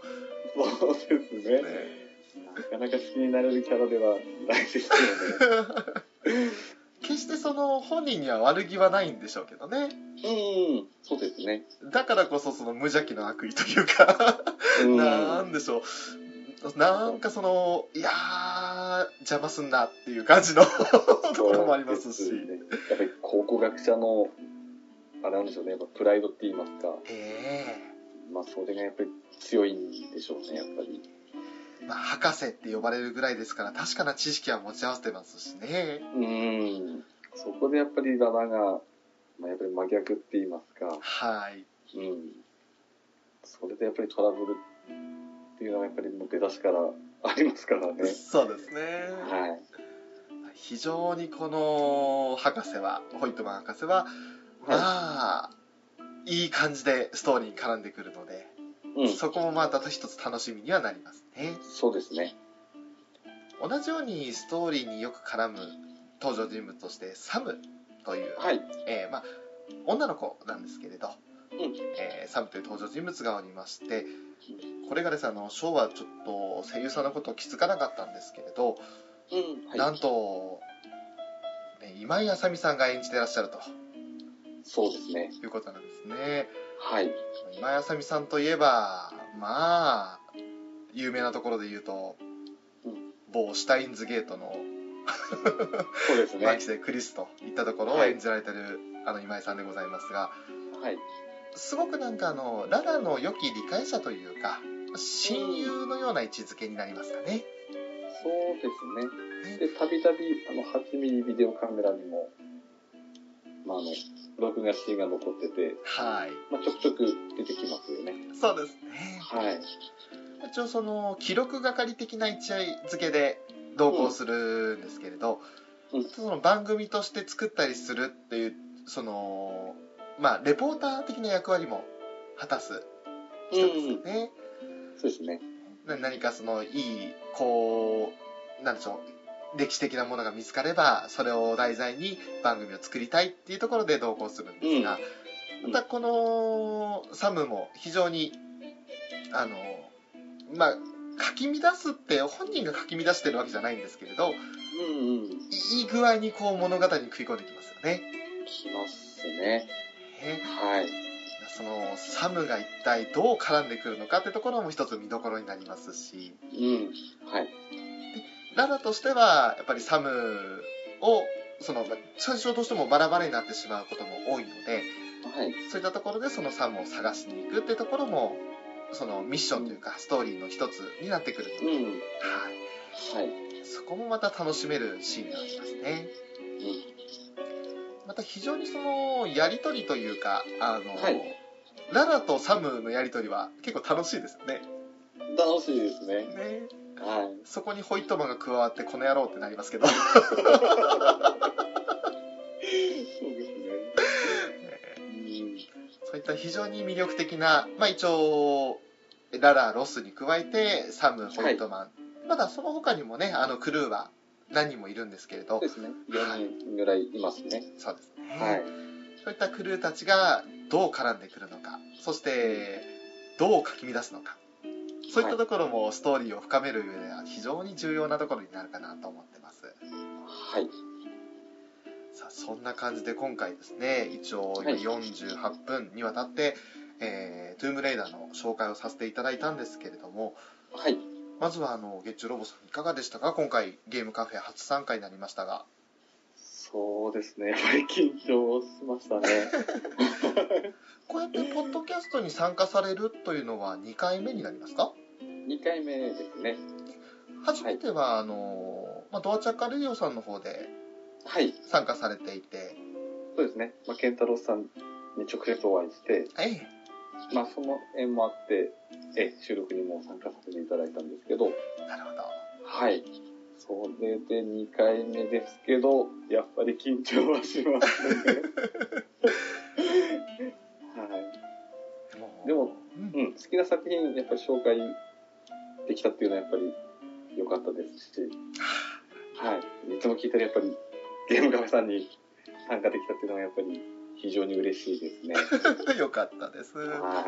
そうですね。ね、なかなか好きになれるキャラではないですよね。決してその本人には悪気はないんでしょうけどねうん。そうですね。だからこそその無邪気な悪意というかうん。なんでしょうなんかそのいやー邪魔すんなっていう感じの ところもありますしすねやっぱり考古学者の、あれなんでしょうね、やっぱプライドって言いますか。えまあ、それがやっぱり強いんでしょうね、やっぱり。えまあ、博士って呼ばれるぐらいですから確かな知識は持ち合わせてますしねうん。そこでやっぱりララが、まあ、やっぱり真逆って言いますか。はいうん。それでやっぱりトラブルっていうのはやっぱりもう出だしからありますからね。そうですね、はい。非常にこの博士はホイットマン博士はまあいい感じでストーリーに絡んでくるので、うん。そこもまた一つ楽しみにはなりますねそうですね。同じようにストーリーによく絡む登場人物としてサムという、はい。えーまあ、女の子なんですけれど、うん。えーサムという登場人物がおりましてこれがですねあのショーはちょっと声優さんのことを気づかなかったんですけれど、うん。はい。なんと、ね、今井あさみさんが演じてらっしゃるとそうですね。いうことなんですねはい。今井あさみさんといえばまあ有名なところで言うと、うん某シュタインズゲートのそうですね。マキセ・クリスといったところを演じられてる、あの今井さんでございますがはい。すごくなんかあのララの良き理解者というか親友のような位置づけになりますかね、そうですね。で、たびたび、あの、8ミリビデオカメラにも、まあ、あの、録画シーンが残ってて、はいまあ、ちょくちょく出てきますよね。そうですねはい。一応その記録係的な位置づけで同行するんですけれど、うんその番組として作ったりするっていうそのまあレポーター的な役割も果たす人ですかね、そうですね。な何かそのいいこうなんでしょう歴史的なものが見つかればそれを題材に番組を作りたいっていうところで同行するんですが、うんまたこのサムも非常にあのまあかき乱すって本人がかき乱してるわけじゃないんですけれどうんうん。いい具合にこう物語に食い込んできますよね。きますね。ねはい。そのサムが一体どう絡んでくるのかってところも一つ見どころになりますしうん。はい。ララとしてはやっぱりサムをその最初どうしてもバラバラになってしまうことも多いのではい。そういったところでそのサムを探しに行くってところもそのミッションというかストーリーの一つになってくるので、うん。はい、はい。そこもまた楽しめるシーンがありますねうん。また非常にそのやり取りというかあの、はいララとサムのやり取りは結構楽しいですよね楽しいですね。ねはい。そこにホイットマンが加わってこの野郎ってなりますけどそうですね。うん。そういった非常に魅力的な、まあ、一応ララロスに加えてサムホイットマン、まだその他にもねあのクルーは何人もいるんですけれどそうですね。4人ぐらいいますね。そうですね、はい。そういったクルーたちがどう絡んでくるのかそしてどうかき乱すのかそういったところもストーリーを深める上では非常に重要なところになるかなと思ってますはい。さあそんな感じで今回ですね一応今はい48分にわたって、えートゥームレイダーの紹介をさせていただいたんですけれどもはい。まずはあの月中ロボさんいかがでしたか？今回ゲームカフェ初参加になりましたがそうですね。緊張しましたね。こうやってポッドキャストに参加されるというのは2回目になりますか？2回目ですね。初めては、あのまあ、ドアチャッカレディオさんの方ではい。参加されていてそうですね。まあ、ケンタロウさんに直接お会いして、ええまあ、その縁もあって、え、収録にも参加させていただいたんですけど、なるほどはい。それで2回目ですけど、やっぱり緊張はしますね。はい。でもうんうん、好きな作品、やっぱり紹介できたっていうのはやっぱり良かったですし、はい。いつも聞いたらやっぱりゲームカフェさんに参加できたっていうのはやっぱり非常に嬉しいですね。よかったですは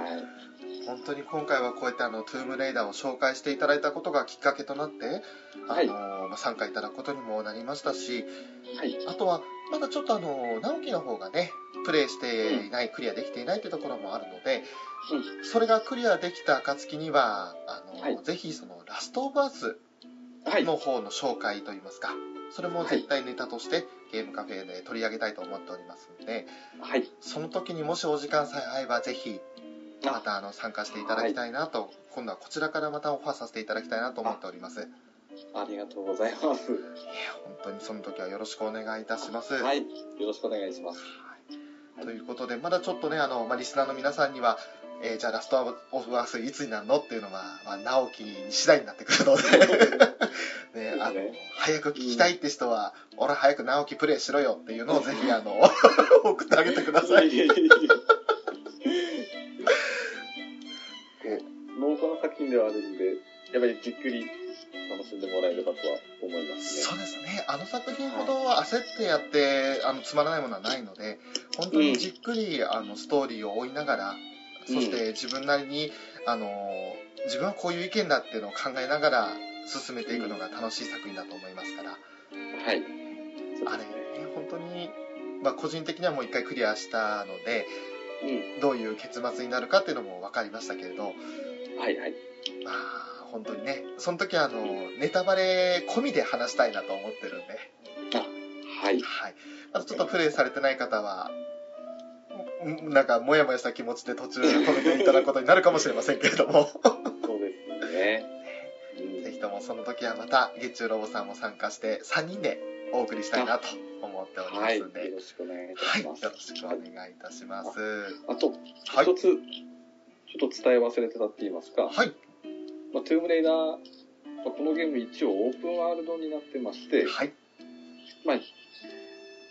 本当に今回はこうやってあのトゥームレイダーを紹介していただいたことがきっかけとなって、はいあのまあ参加いただくことにもなりましたしい。はい。あとはまだちょっとあの直樹の方がねプレイしていない、クリアできていないというところもあるので、それがクリアできた暁にはあの、はいぜひそのラストオブアスはい。の方の紹介といいますか、それも絶対ネタとしてゲームカフェで取り上げたいと思っておりますのではい。その時にもしお時間さえ合えばぜひまあ、たあの参加していただきたいなと、今度はこちらからまたオファーさせていただきたいなと思っておりますありがとうございます。本当にその時はよろしくお願いいたします、はい。よろしくお願いします。ということでまだちょっとねあの、まあ、リスナーの皆さんにはえーじゃあラストオブアースいつになるのっていうのは、まあ、直樹に次第になってくるので。ね、あのね。早く聞きたいって人は、俺早く直樹プレイしろよっていうのをぜひあの 送ってあげてください。農家の作品ではあるんで、やっぱりじっくり楽しんでもらえればとは思いますね。そうですね。あの作品ほど焦ってやってあのつまらないものはないので本当にじっくり、あのストーリーを追いながらそして自分なりにあの自分はこういう意見だっていうのを考えながら進めていくのが楽しい作品だと思いますから、はい。あれね本当に、まあ、個人的にはもう一回クリアしたのでうん。どういう結末になるかっていうのも分かりましたけれどはいはい。まあ本当にねその時はあのネタバレ込みで話したいなと思ってるんであ、はい。はい、まずちょっとプレイされてない方は、んなんか、もやもやした気持ちで途中で止めていただくことになるかもしれませんけれども、そうですね。う んぜひともその時はまた、月中ロボさんも参加して、3人でお送りしたいなと思っておりまはい。よすんで、ろしくお願いいたはい、します。よろしくお願いいたします。あと、はい一つ、ちょっと伝え忘れてたって言いますか、はい、まあ、トゥームレイダー、まあこのゲーム一応オープンワールドになってまして、はい、まあ、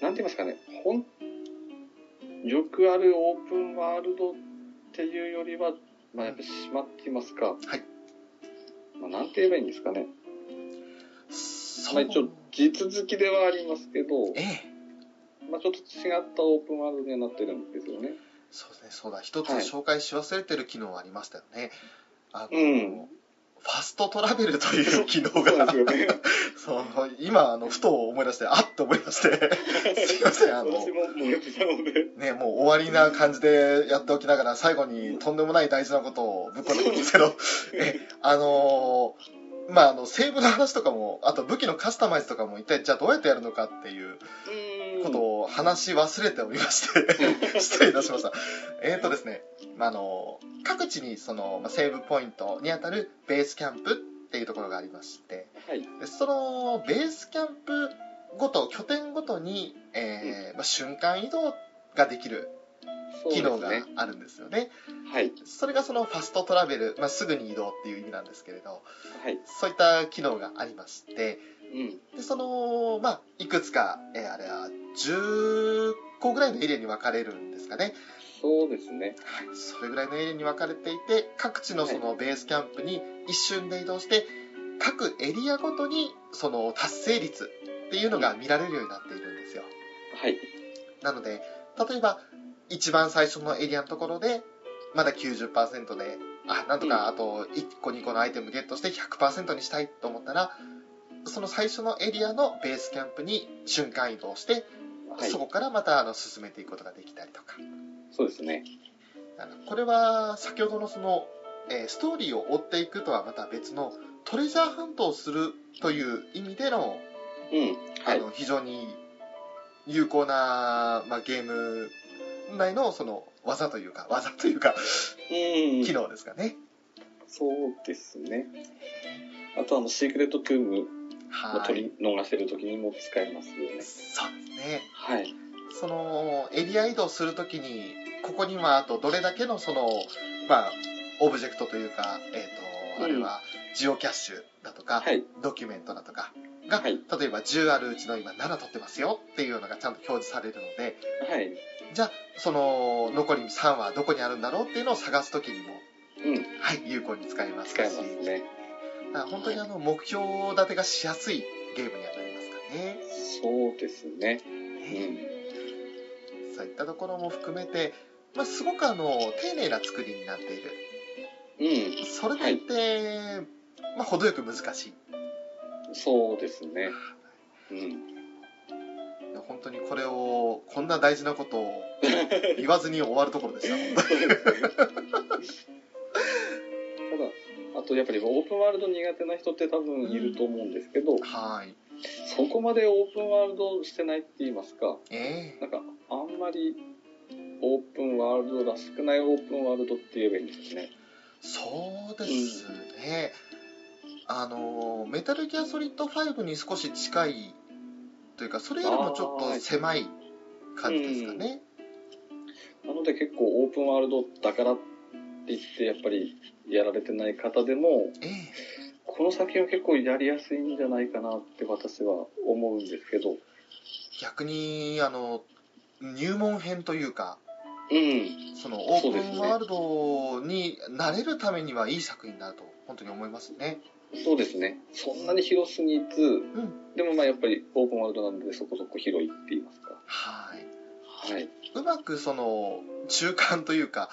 なんて言いますかね、ほん、よくあるオープンワールドっていうよりは、まあ、やっぱ島って言いますか、はい。まあ、なんて言えばいいんですかね。まあ一応地続きではありますけど、ええ。まあちょっと違ったオープンワールドにはなってるんですよね。そうですねそうだ。一つはい。紹介し忘れてる機能ありましたよね、あの、うんファストトラベルという機能がですよね。その今あのふと思い出してあっと思い出して すいませんあの。ね、もう終わりな感じでやっておきながら最後にとんでもない大事なことをぶっ込んでくるんですけど えあのーまああのセーブの話とかもあと武器のカスタマイズとかも一体じゃあどうやってやるのかっていううんことを話し忘れておりまして 失礼いたしましたえーとですね、まあ、あの各地にその、まあ、セーブポイントにあたるベースキャンプっていうところがありましてはい。でそのベースキャンプごと拠点ごとに、えーまあ、瞬間移動ができる機能がね。あるんですよねはい。それがそのファストトラベル、まあ、すぐに移動っていう意味なんですけれどはい。そういった機能がありましてうん。でその、まあ、いくつか、えーあれは10個ぐらいのエリアに分かれるんですかねそうですね。はい、それぐらいのエリアに分かれていて各地のそのベースキャンプに一瞬で移動して各エリアごとにその達成率っていうのが見られるようになっているんですよはい。なので例えば一番最初のエリアのところでまだ90%であなんとかあと1個2個のアイテムゲットして100%にしたいと思ったらその最初のエリアのベースキャンプに瞬間移動して、はいそ。こからまたあの進めていくことができたりとかそうですね。あのこれは先ほどのその、えーストーリーを追っていくとはまた別のトレジャーハントをするという意味での,、うん。はい。あの非常に有効な、まあ、ゲーム内のその技というか技というかうん。機能ですかね、そうですね。あとはもうシークレットトゥームをはい取り逃してる時にも使えますよね。そうですねはい。そのエリア移動するときにここにはあとどれだけのそのまあオブジェクトというかえっ、とあれはジオキャッシュだとか、はい。ドキュメントだとかが、はい例えば10あるうちの今7取ってますよっていうのがちゃんと表示されるのではい。じゃあその残り3はどこにあるんだろうっていうのを探す時にも、うん。はい、有効に使えます使えしますね。だから本当にあの目標立てがしやすいゲームにはなりますかね、そうですね。そういったところも含めて、まあ、すごくあの丁寧な作りになっているうん。うん。それでいて、まあ、程よく難しいそうですね。うん。本当にこれをこんな大事なことを言わずに終わるところでした とやっぱりオープンワールド苦手な人って多分いると思うんですけど、はい。そこまでオープンワールドしてないって言いますか、ええ。なんかあんまりオープンワールドらしくないオープンワールドって言えばいいんですね。そうですね、あのメタルギアソリッド5に少し近いというかそれよりもちょっと狭い感じですかね、なので結構オープンワールドだからって言ってやっぱりやられてない方でも、ええこの作品は結構やりやすいんじゃないかなって私は思うんですけど、逆にあの入門編というかうん、そのオープンワールドに慣れるためにはいい作品だと本当に思いますねそうですね。そんなに広すぎず、んでもまあやっぱりオープンワールドなのでそこそこ広いって言いますか。はいはい。うまくその中間というか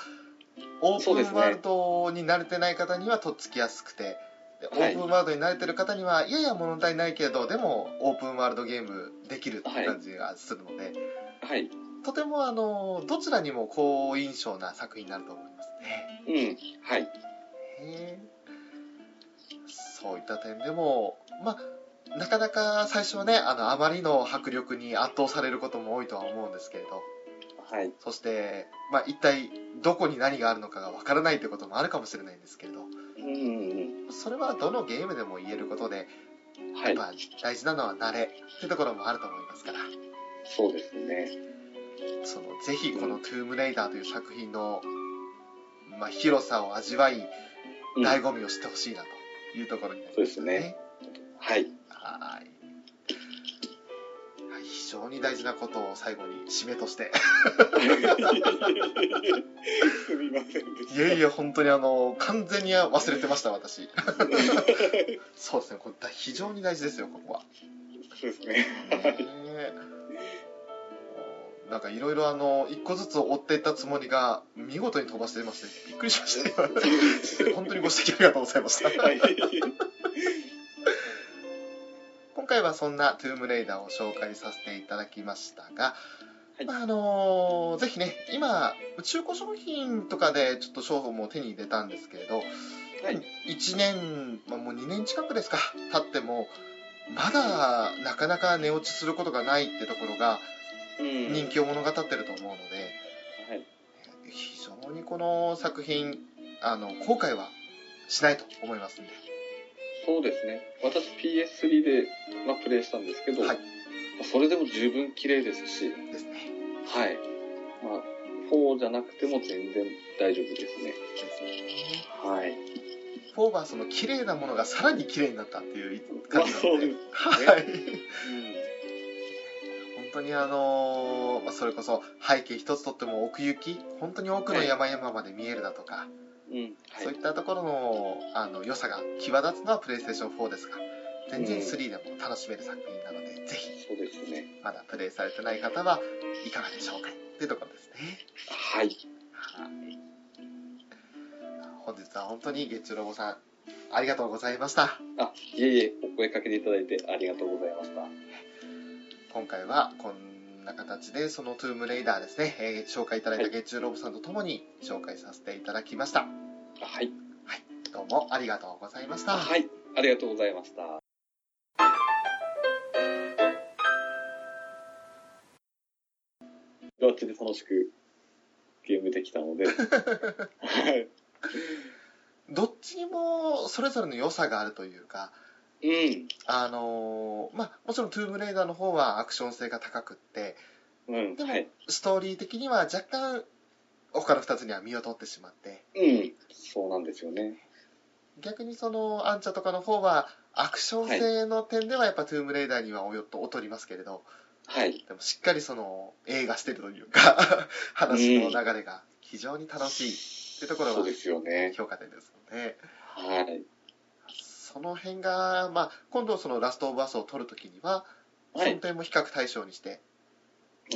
オープンワールドに慣れてない方にはとっつきやすくてでオはいープンワールドに慣れてる方にはやや物足りないけれどでもオープンワールドゲームできるって感じがするので、はい。とてもあのどちらにも好印象な作品になると思いますねうん。はい。へーそういった点でもまあなかなか最初はねあのあまりの迫力に圧倒されることも多いとは思うんですけれどはい。そして、まあ、一体どこに何があるのかがわからないということもあるかもしれないんですけれどうんうんそれはどのゲームでも言えることでうん。はい。やっぱ大事なのは慣れっていうところもあると思いますからそうですね。そのぜひこの「トゥームレイダー」という作品の、まあ、広さを味わいうん醍醐味を知ってほしいなというところになりますそうですね。はい。はいはい非常に大事なことを最後に締めとしてすみませんでした。いやいや本当にあの完全に忘れてました私そうですねこれだ非常に大事ですよここはそうですね。なんかいろいろあの一個ずつ追っていったつもりが見事に飛ばしてましてびっくりしましたよ 本当にご指摘ありがとうございましたはい。今回はそんなトゥームレイダーを紹介させていただきましたが、はい。まああのぜひね今中古商品とかでちょっと商品も手に入れたんですけれど、はい。1年、まあ、もう2年近くですか経ってもまだなかなか値落ちすることがないってところがうん。人気を物語ってると思うので、はい。非常にこの作品あの後悔はしないと思いますんでそうですね。私 PS3 で、まあ、プレイしたんですけど、はいまあそれでも十分綺麗ですし、ですねはい。まあ、4じゃなくても全然大丈夫ですね。ですねはい。4はその綺麗なものがさらに綺麗になったっていうまあ、感じなので、そうですね。はいうん本当にあのーまあ、それこそ背景一つとっても奥行き本当に奥の山々まで見えるだとか、うん。はいそうい。ったところのあの良さが際立つのはプレイステーション4ですが全然うん3でも楽しめる作品なので、ぜひそうですね。まだプレイされてない方はいかがでしょうか？っていうところですねはい。はい本日は本当に月中ロボさんありがとうございましたあ、いえいえ、お声かけていただいてありがとうございました。今回はこんな形でそのトゥームレイダーですね、えー紹介いただいた月中ロボさんとともに紹介させていただきましたあはい。どうもありがとうございましたあはい。ありがとうございました。ガチで楽しくゲームできたので、はい。どっちにもそれぞれの良さがあるというかうん。あのーまあもちろんトゥームレイダーの方はアクション性が高くってうん。でも、はい。ストーリー的には若干他の2つには見劣ってしまってうん。そうなんですよね。逆にそのアンチャとかの方はアクション性の点ではやっぱトゥームレイダーにはちょっと劣りますけれどはい。でもしっかりその映画してるというか 話の流れが非常に楽しいってところはそうですよね。評価点ですのではい。その辺が、まあ、今度そのラストオブアスを撮るときにはそのはい。点も比較対象にして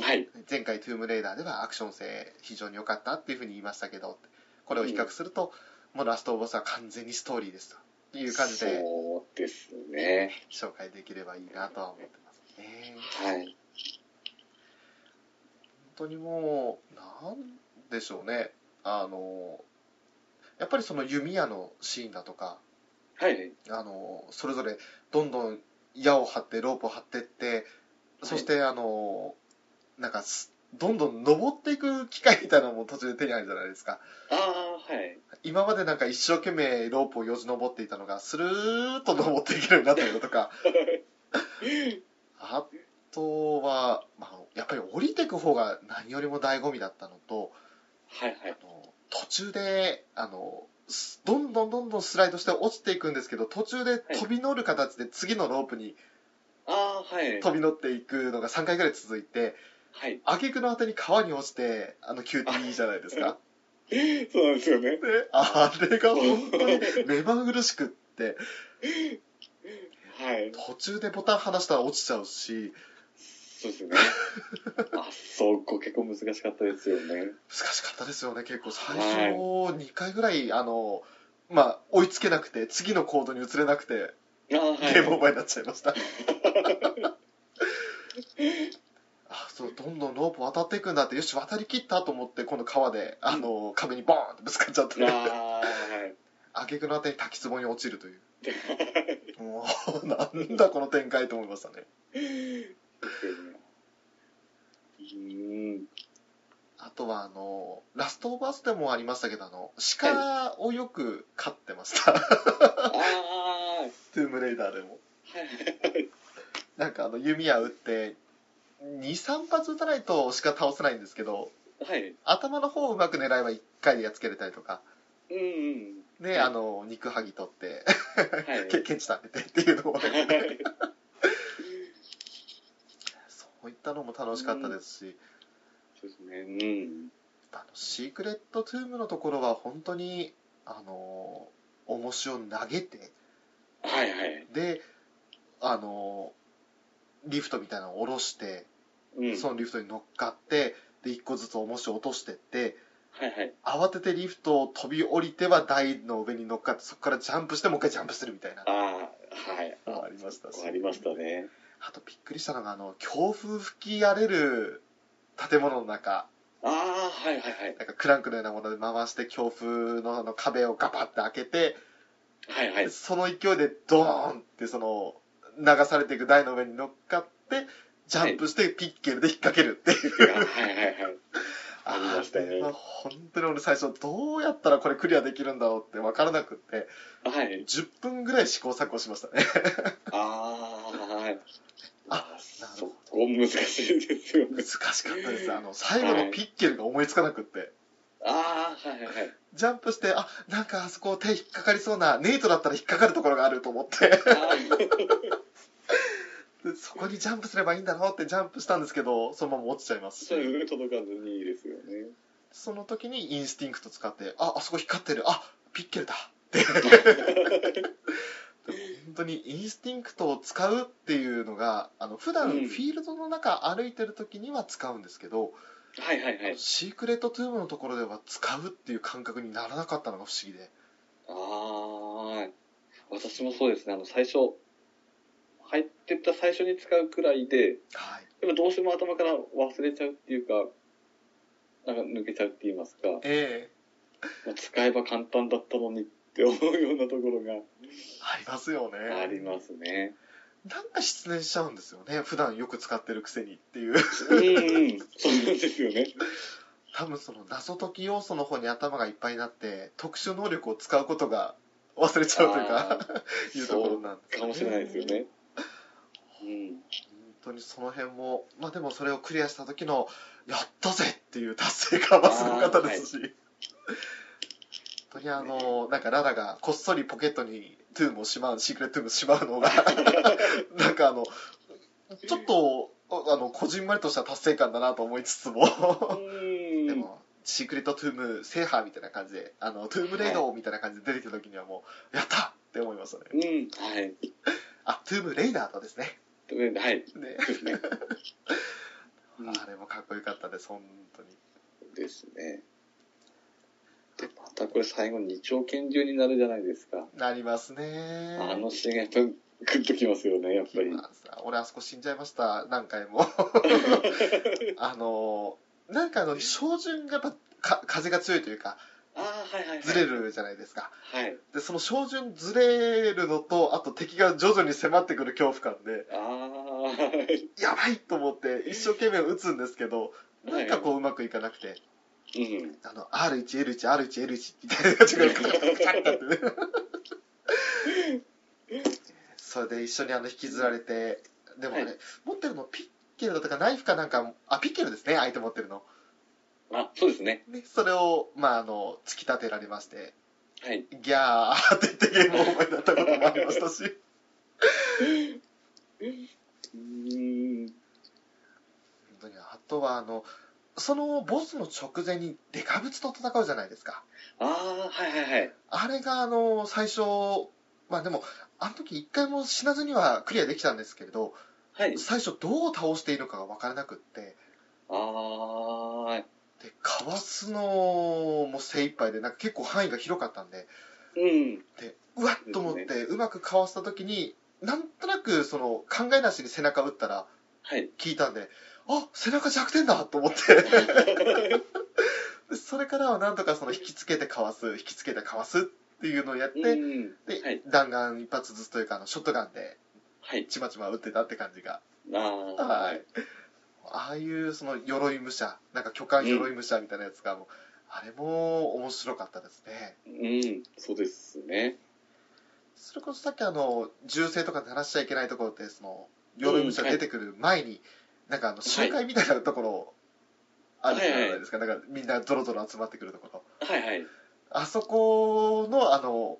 はい。前回トゥームレイダーではアクション性非常に良かったっていうふうに言いましたけどこれを比較すると、もうラストオブアスは完全にストーリーですという感じでそうですね。紹介できればいいなとは思ってますねはい。本当にもうなんでしょうねあのやっぱりその弓矢のシーンだとかはい。あのそれぞれどんどん矢を張ってロープを張ってってそしてあのなんかすどんどん登っていく機械みたいなのも途中で手に入るじゃないですかああ、はい。今までなんか一生懸命ロープをよじ登っていたのがスルーッと登っていけるようになったりだとかあとは、まあ、やっぱり降りていく方が何よりも醍醐味だったのとはいはい。あの途中であのすどんどんどんどんスライドして落ちていくんですけど途中で飛び乗る形で次のロープにああ、はい。飛び乗っていくのが3回ぐらい続いてはい。挙句の果てに川に落ちてあの QT じゃないですか そうなんですよね。であれが本当に目まぐるしくってはい。途中でボタン離したら落ちちゃうしそうですよね。あ、そこ結構難しかったですよね。難しかったですよね結構最はい初2回ぐらいあのまあ追いつけなくて次のコードに移れなくてああ、はい。ゲームオーバーになっちゃいました あそうどんどんロープ渡っていくんだってよし渡り切ったと思って今度川であの壁にボーンってぶつかっちゃってああ、はい。挙句の果てに滝壺に落ちるという もうなんだこの展開と思いましたねうーん。あとはあのラストオブアスでもありましたけどあの鹿をよく飼ってました、ああ、トゥームレイダーでもはい。なんかあの弓矢撃って23発撃たないと鹿倒せないんですけどはい。頭の方をうまく狙えば1回でやっつけれたりとかうんうん。で、あの肉剥ぎ取ってはい。けケチ食べてっていうのをはい。そういったたのも楽しかったですし、そうですね。うん。あのシークレットトゥームのところは本当にあの重しを投げてはいはい。であのリフトみたいなのを下ろして、うん。そのリフトに乗っかってで1個ずつ重しを落としてってはいはい。慌ててリフトを飛び降りては台の上に乗っかってそこからジャンプしてもう一回ジャンプするみたいなああ、はい。のがありましたしありましたね。あとびっくりしたのがあの強風吹き荒れる建物の中ああ、はいはいはい。なんかクランクのようなもので回して強風のあの壁をガバッて開けてはいはい。その勢いでドーンってその流されていく台の上に乗っかってジャンプしてピッケルで引っ掛けるっていう、はいはいはい。ありましたねあれは本当に俺最初どうやったらこれクリアできるんだろうって分からなくってはい。10分ぐらい試行錯誤しましたねあこ難しいですよね。難。しかったです。あの最後のピッケルが思いつかなくって。ああ、はいはいはい。ジャンプしてあなんかあそこ手引っかかりそうなネイトだったら引っかかるところがあると思って。そこにジャンプすればいいんだろうってジャンプしたんですけどそのまま落ちちゃいますし。届かずにいいですよね。その時にインスティンクト使ってああそこ光ってる。あピッケルだ。って 本当にインスティンクトを使うっていうのがあの普段フうん。ィールドの中歩いてる時には使うんですけど、はいはいはい。シークレットトゥームのところでは使うっていう感覚にならなかったのが不思議で。ああ、私もそうですね。あの、最初、入ってった最初に使うくらいで、はい。でもどうしても頭から忘れちゃうっていうか、なんか抜けちゃうって言いますか、ええ。まあ使えば簡単だったのにって思うようなところがありますよねありますね。なんか失念しちゃうんですよね普段よく使ってるくせにっていううんうん、そうなんですよね。多分その謎解き要素の方に頭がいっぱいになって特殊能力を使うことが忘れちゃうというか いうところなんですかもしれないですよね。うん。本当にその辺もまあでもそれをクリアした時のやったぜっていう達成感はすごかったですし、本当にあのなんかララがこっそりポケットにトゥームをしまうシークレットトゥームをしまうのが なんかあのちょっとあのこじんまりとした達成感だなと思いつつもうんでも、シークレットトゥーム制覇みたいな感じで、あの、トゥームレイドみたいな感じで出てきた時にはもう、やったって思いましたね。うん、はい。あ、トゥームレイダーとですね。ではい。ね あれもかっこよかったです、本当に。ですね。で、またこれ最後二丁拳銃になるじゃないですか。なりますね。あのシーンがやっぱりグッときますよね、やっぱり。俺あそこ死んじゃいました、何回も。あの、なんかあの、照準がやっぱか風が強いというか、ああ、はいはいはい。ずれ。るじゃないですか。はい。で、その照準ずれるのと、あと敵が徐々に迫ってくる恐怖感で、ああ、はい。やばいと思って一生懸命撃つんですけど、なんかこううまくいかなくて、うん。あの、R1、L1、R1、L1 みたいな感じがカカカチャってなってね。それで一緒にあの引きずられて、でもあれ、はい持ってるのピッケルだったかナイフかなんか、あ、ピッケルですね、相手持ってるの。あ、そうですね。ね、それを、まああの、突き立てられまして、はい。ギャーって言ってゲームオーバーになったこともありましたし。うーん。本当にあとはあのそのボスの直前にデカブツと戦うじゃないですかああ、はいはいはい。あれがあの最初まあでもあの時一回も死なずにはクリアできたんですけれどはい。最初どう倒していいのかが分からなくってああ、でかわすのも精一杯でなんか結構範囲が広かったんでうん。でうわっと思ってうまくかわした時になんとなくその考えなしに背中打ったらはい。聞いたんであ背中弱点だと思ってで それからはなんとかその引きつけてかわす引きつけてかわすっていうのをやって、うん。で、はい弾丸一発ずつというかあのショットガンではい。ちまちま撃ってたって感じがああ、はい。ああいうその鎧武者なんか巨漢鎧武者みたいなやつがもう、あれも面白かったですねうん。そうですね。それこそさっきあの銃声とか鳴らしちゃいけないところってその鎧武者出てくる前に、なんかあの集会みたいなところあるじゃないですか、なんかみんなゾロゾロ集まってくるところはいはい。あそこの、あの、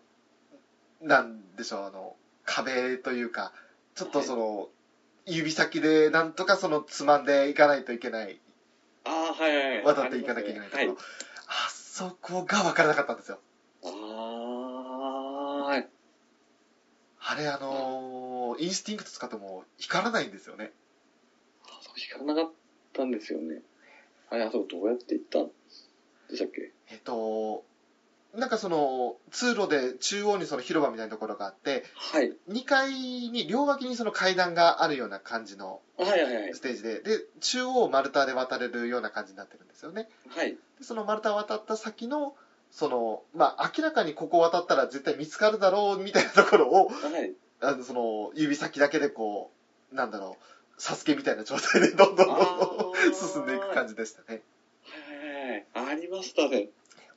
なんでしょう、あの、壁というか、ちょっとその、指先でなんとかそのつまんでいかないといけないああ、はいはいはい。渡っていかなきゃいけないところ、はい。あそこが分からなかったんですよああ、はい。あれあのーインスティンクト使っても光らないんですよねあそこ光らなかったんですよね。あれ、あそこどうやって行ったんでしたっけ？えっとなんかその通路で中央にその広場みたいなところがあってはい。2階に両脇にその階段があるような感じのはいはいはいス。テージでで中央を丸太で渡れるような感じになってるんですよねはい。でその丸太を渡った先のそのまあ明らかにここを渡ったら絶対見つかるだろうみたいなところをはい。あのその指先だけでこうなんだろうサスケみたいな状態でどんどんどんどん進んでいく感じでしたねはい。ありましたね。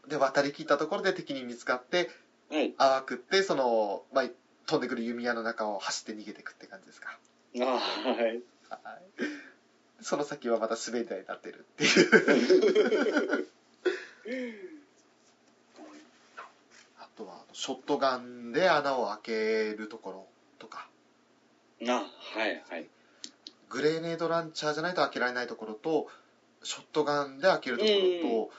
で渡りきったところで敵に見つかってはい。淡くってその、まあ、飛んでくる弓矢の中を走って逃げていくって感じですかああ、はい。はいその先はまた滑り台になってるっていう あとはショットガンで穴を開けるところとかあ、はいはい。グレーネードランチャーじゃないと開けられないところとショットガンで開けるところと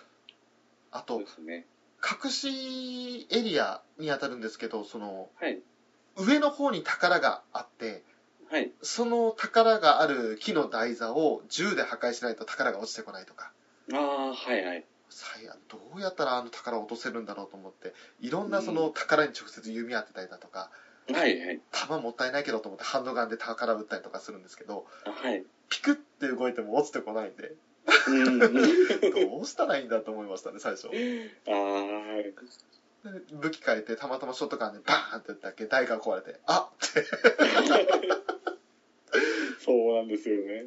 あとね。隠しエリアに当たるんですけどそのはい。上の方に宝があってはい。その宝がある木の台座を銃で破壊しないと宝が落ちてこないとかああ、はいはい。どうやったらあの宝を落とせるんだろうと思っていろんなその宝に直接弓当てたりだとかはいはい。弾もったいないけどと思ってハンドガンで宝を撃ったりとかするんですけどはい。ピクって動いても落ちてこないんでうん。どうしたらいいんだと思いましたね最初ああ、武器変えてたまたまショットガンでバーンって撃ったっけ台が壊れてあっってそうなんですよね。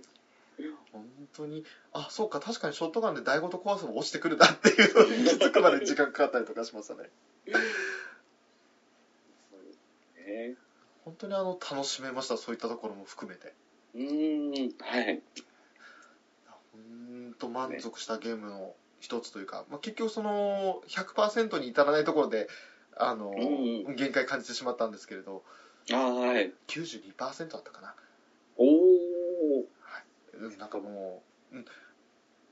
本当にあそうか確かにショットガンで台ごと壊せば落ちてくるんだっていうのに気づくまで時間かかったりとかしましたねそうですね。本当にあの楽しめました？そういったところも含めてうーん。はい。本当満足したゲームの一つというか、まあ、結局その100%に至らないところであの、うん限界感じてしまったんですけれどああ、はい。92%だったかなおお。うんなんかもう、うん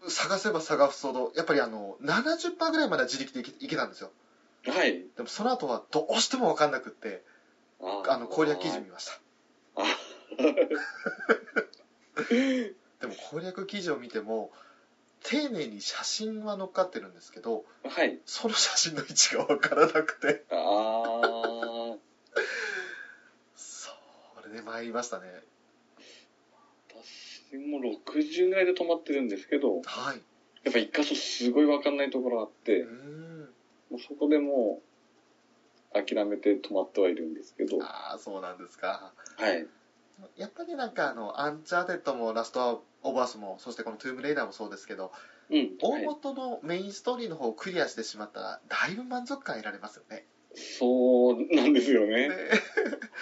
探せば探すほどやっぱりあの70%ぐらいまでは自力でいけいけたんですよはい。でもその後はどうしても分かんなくってああの攻略記事見ました。あ でも攻略記事を見ても丁寧に写真は載っかってるんですけどはい。その写真の位置が分からなくて。ああ。それで参りましたね。私も60ぐらいで止まってるんですけど、はい。やっぱ一箇所すごいわかんないところあって、うーん。もうそこでもう諦めて止まってはいるんですけど、はああそうなんですかい。やっぱりなんかあのアンチャーテッドもラストオブアスもそしてこのトゥームレイダーもそうですけどうん。大はい、元のメインストーリーの方をクリアしてしまったらだいぶ満足感得られますよねそうなんですよでね。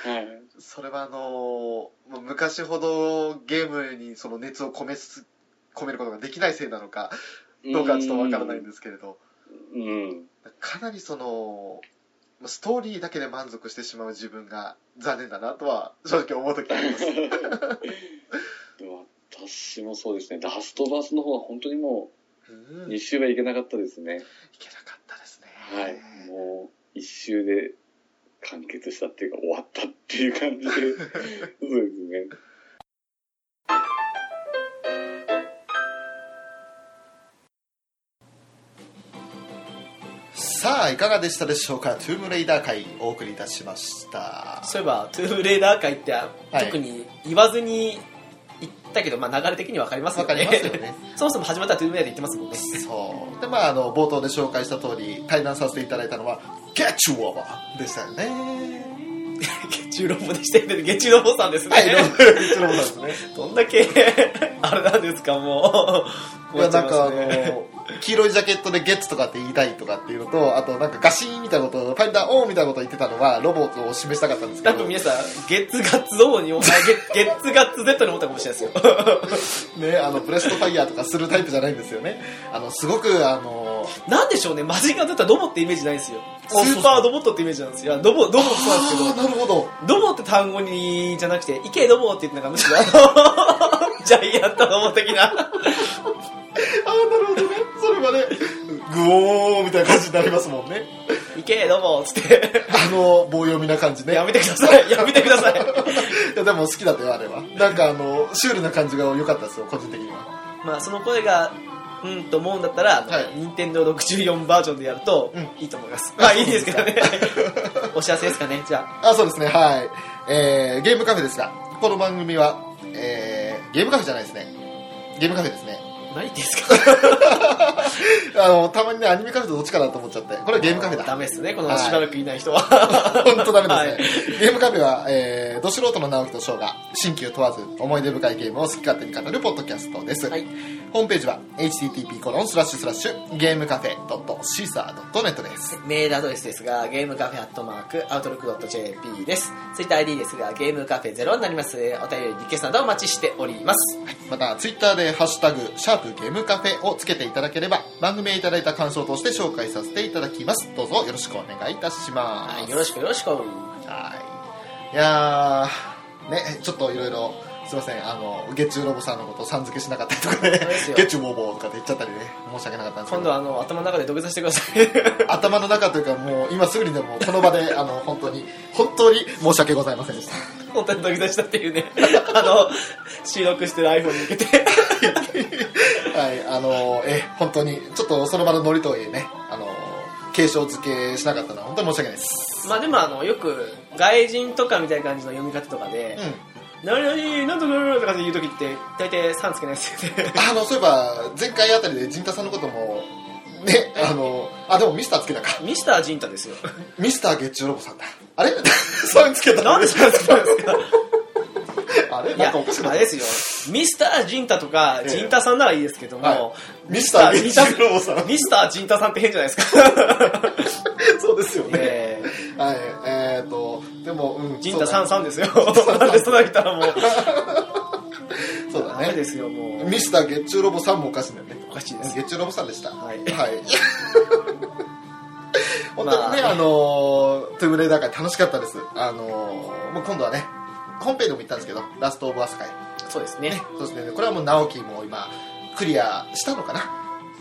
はい。それはあのもう昔ほどゲームにその熱を込めす込めることができないせいなのかどうかはちょっとわからないんですけれどうん。かなりそのストーリーだけで満足してしまう自分が残念だなとは正直思う時あります でも私もそうですね、ラストバースの方は本当にもうんう2周はいけなかったですね。いけなかったですねはい。もう1周で完結したっていうか終わったっていう感じで、そうですね。さあいかがでしたでしょうか？トゥームレイダー回お送りいたしました。そういえばトゥームレイダー界って、い。特に言わずに言ったけど、まあ、流れ的にわかりますよね。わかりますよね。そもそも始まったらトゥームレーダー言ってますもんね。そう。でまああの冒頭で紹介した通り対談させていただいたのは「ゲッチュオーバー」でしたよね。月中ロボでしてる月中ロボさんですね、はいどうもゲッチュロボさんですね。どんだけあれなんですかもう。いやなんかあの黄色いジャケットでゲッツとかって言いたいとかっていうのとあとなんかガシーンみたいなことをファインダーオンみたいなことを言ってたのはロボットを示したかったんですけど。多分皆さん月ガッツ王に思った月月ガッツ Z に思ったかもしれないですよ。ね、あのブレストファイヤーとかするタイプじゃないんですよね。あのすごくあのど、なんでしょうね、マジンガー Z はロボってイメージないんですよ。スーパーロボットってイメージなんですよ。いやロボ、ロボもそうなんですけど。なるほど。ロボって単語に、じゃなくて、いけロボって言ってなんかむしろ、あの、ジャイアントロボ的な。ああなるほどねそれはねグオーみたいな感じになりますもんねいけロボっつって。あの棒読みな感じねやめてください。やめてください。いやでも好きだったよあれはなんかあのシュールな感じが良かったですよ個人的にはまあ、その声が、うんと思うんだったら、はい任天堂64バージョンでやると、うんいいと思います。まあ、いいですけどね。お知らせですかね、じゃあ。あそうですねはい、えー、ゲームカフェですがこの番組は、えー、ゲームカフェじゃないですねゲームカフェですね何言ってんですか？あのたまにねアニメカフェとどっちかなと思っちゃって。これはゲームカフェだ。ダメですね、このはい。しばらくいない人は。本当ダメですね、はい。ゲームカフェは、えー、ど素人の直樹と翔が新旧問わず思い出深いゲームを好き勝手に語るポッドキャストです、はいホームページは http コロンスラッシュスラッシュゲームカフェ .caesar.net ですメールアドレスですが、ゲームカフェアットマーク、アウトロックドット JP です。ツイッター ID ですが、ゲームカフェゼロになります。お便り、リクエストなどお待ちしております。またツイッターで「ハッシュタグシャープゲームカフェ」をつけていただければ番組へいただいた感想として紹介させていただきますどうぞよろしくお願いいたしますはい、よろしくよろしく。はいいやーねちょっといろいろすいませんあの月中ロボさんのことさん付けしなかったりとか月中ボーボーとかって言っちゃったりね。申し訳なかったんですけど。今度はあの、頭の中で土下座してください。頭の中というかもう今すぐにでもこの場で あの本当に本当に申し訳ございませんでした。本当に土下座したっていうね、あの、収録してる iPhone に向けて。はいあのえ本当にちょっとその場のノリとはいえねあの継承付けしなかったのは本当に申し訳ないです。まあでもあの、よく、外人とかみたいな感じの読み方とかで、うん何々、なんと何とかで言うときって、大体3つけないですよね。あのそういえば前回あたりで陣太さんのこともねあのあでもミスターつけたかミスタージンタですよ。ミスター月中ロボさんだあれそうつけたなんでそれつけたんですかあれなんかおかしく、ないあれですよ。ミスタージンタとか、ええジンタさんならいいですけども、はいミスター月中ロボさんミスタージンタさんって変じゃないですか。そうですよね、えはい、でも、うん、ー、ジンタさんそうさんですよ。なんでそんな言ったらもう、だそうだね。ダメですよ、もう。ミスター月中ロボさんもおかしいんだよね。おかしいです。月中ロボさんでした。はい。はい。本当にね、まあ。あのートゥームレイダー会楽しかったです。あのーもう今度はね本編でも言ったんですけどラストオブアス会。そうですね。そうですね。これはもう直樹も今クリアしたのかな？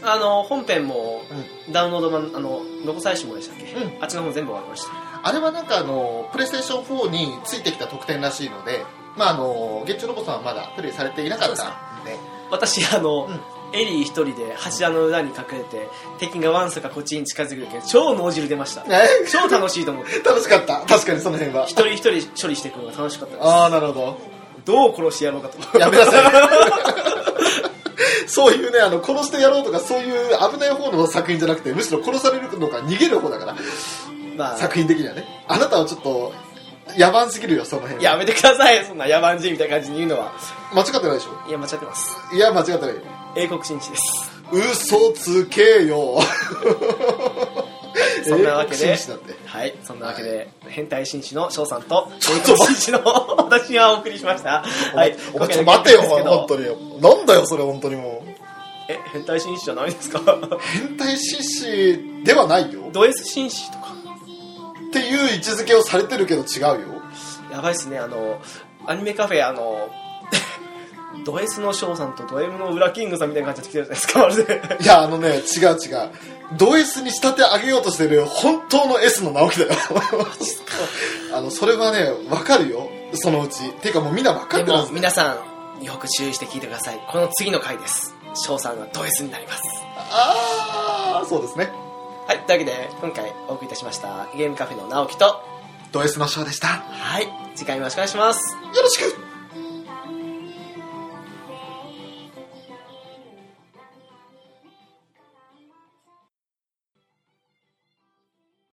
あの、本編もう、ダウンロード版、あの、残されしもでしたっけ、うん。あっちの方全部終わりました。あれはなんかあのプレイステーション4についてきた特典らしいのでまああの月中ロボさんはまだプレイされていなかったんで。私、あの、うん。エリー一人で柱の裏に隠れて、敵がワンサかこっちに近づくけど、超脳汁出ました。え？超楽しいと思って。楽しかった？確かにその辺は。一人一人処理していくのが楽しかったです。ああなるほど。どう殺してやろうかと。やめなさい。そういうねあの殺してやろうとかそういう危ない方の作品じゃなくてむしろ殺されるのか逃げる方だからまあ、作品的にはね。あなたはちょっと野蛮すぎるよその辺。はやめてください、そんな野蛮人みたいな感じに言うのは。間違ってないでしょ？いや、間違ってます。いや間違ってない。よ英国紳士です。嘘つけよ。そんなわけで。はい、そんなわけで、変態紳士の翔さんと、英国紳士の私がお送りしました。はい、お前ちょっと待てよお前本当に。になんだよそれ本当にもう。え、変態紳士じゃないですか？変態紳士ではないよ。ド S 紳士とか。っていう位置づけをされてるけど違うよ。やばいっすね、あの、アニメカフェ、あの、ド S の翔さんとド M のウラキングさんみたいな感じで来てるじゃないですか、まるで。いやあのね違う違う。ド S に仕立て上げようとしてる本当の S の直樹だよ。あのそれはね分かるよ。そのうち。ていうかもうみんな分かってるはず。皆さんよく注意して聞いてください。この次の回です。翔さんがド S になります。ああそうですねはいというわけで今回お送りいたしましたゲームカフェの直樹とド S のショーでした。よはい次回もよろしくお願いします。ろしく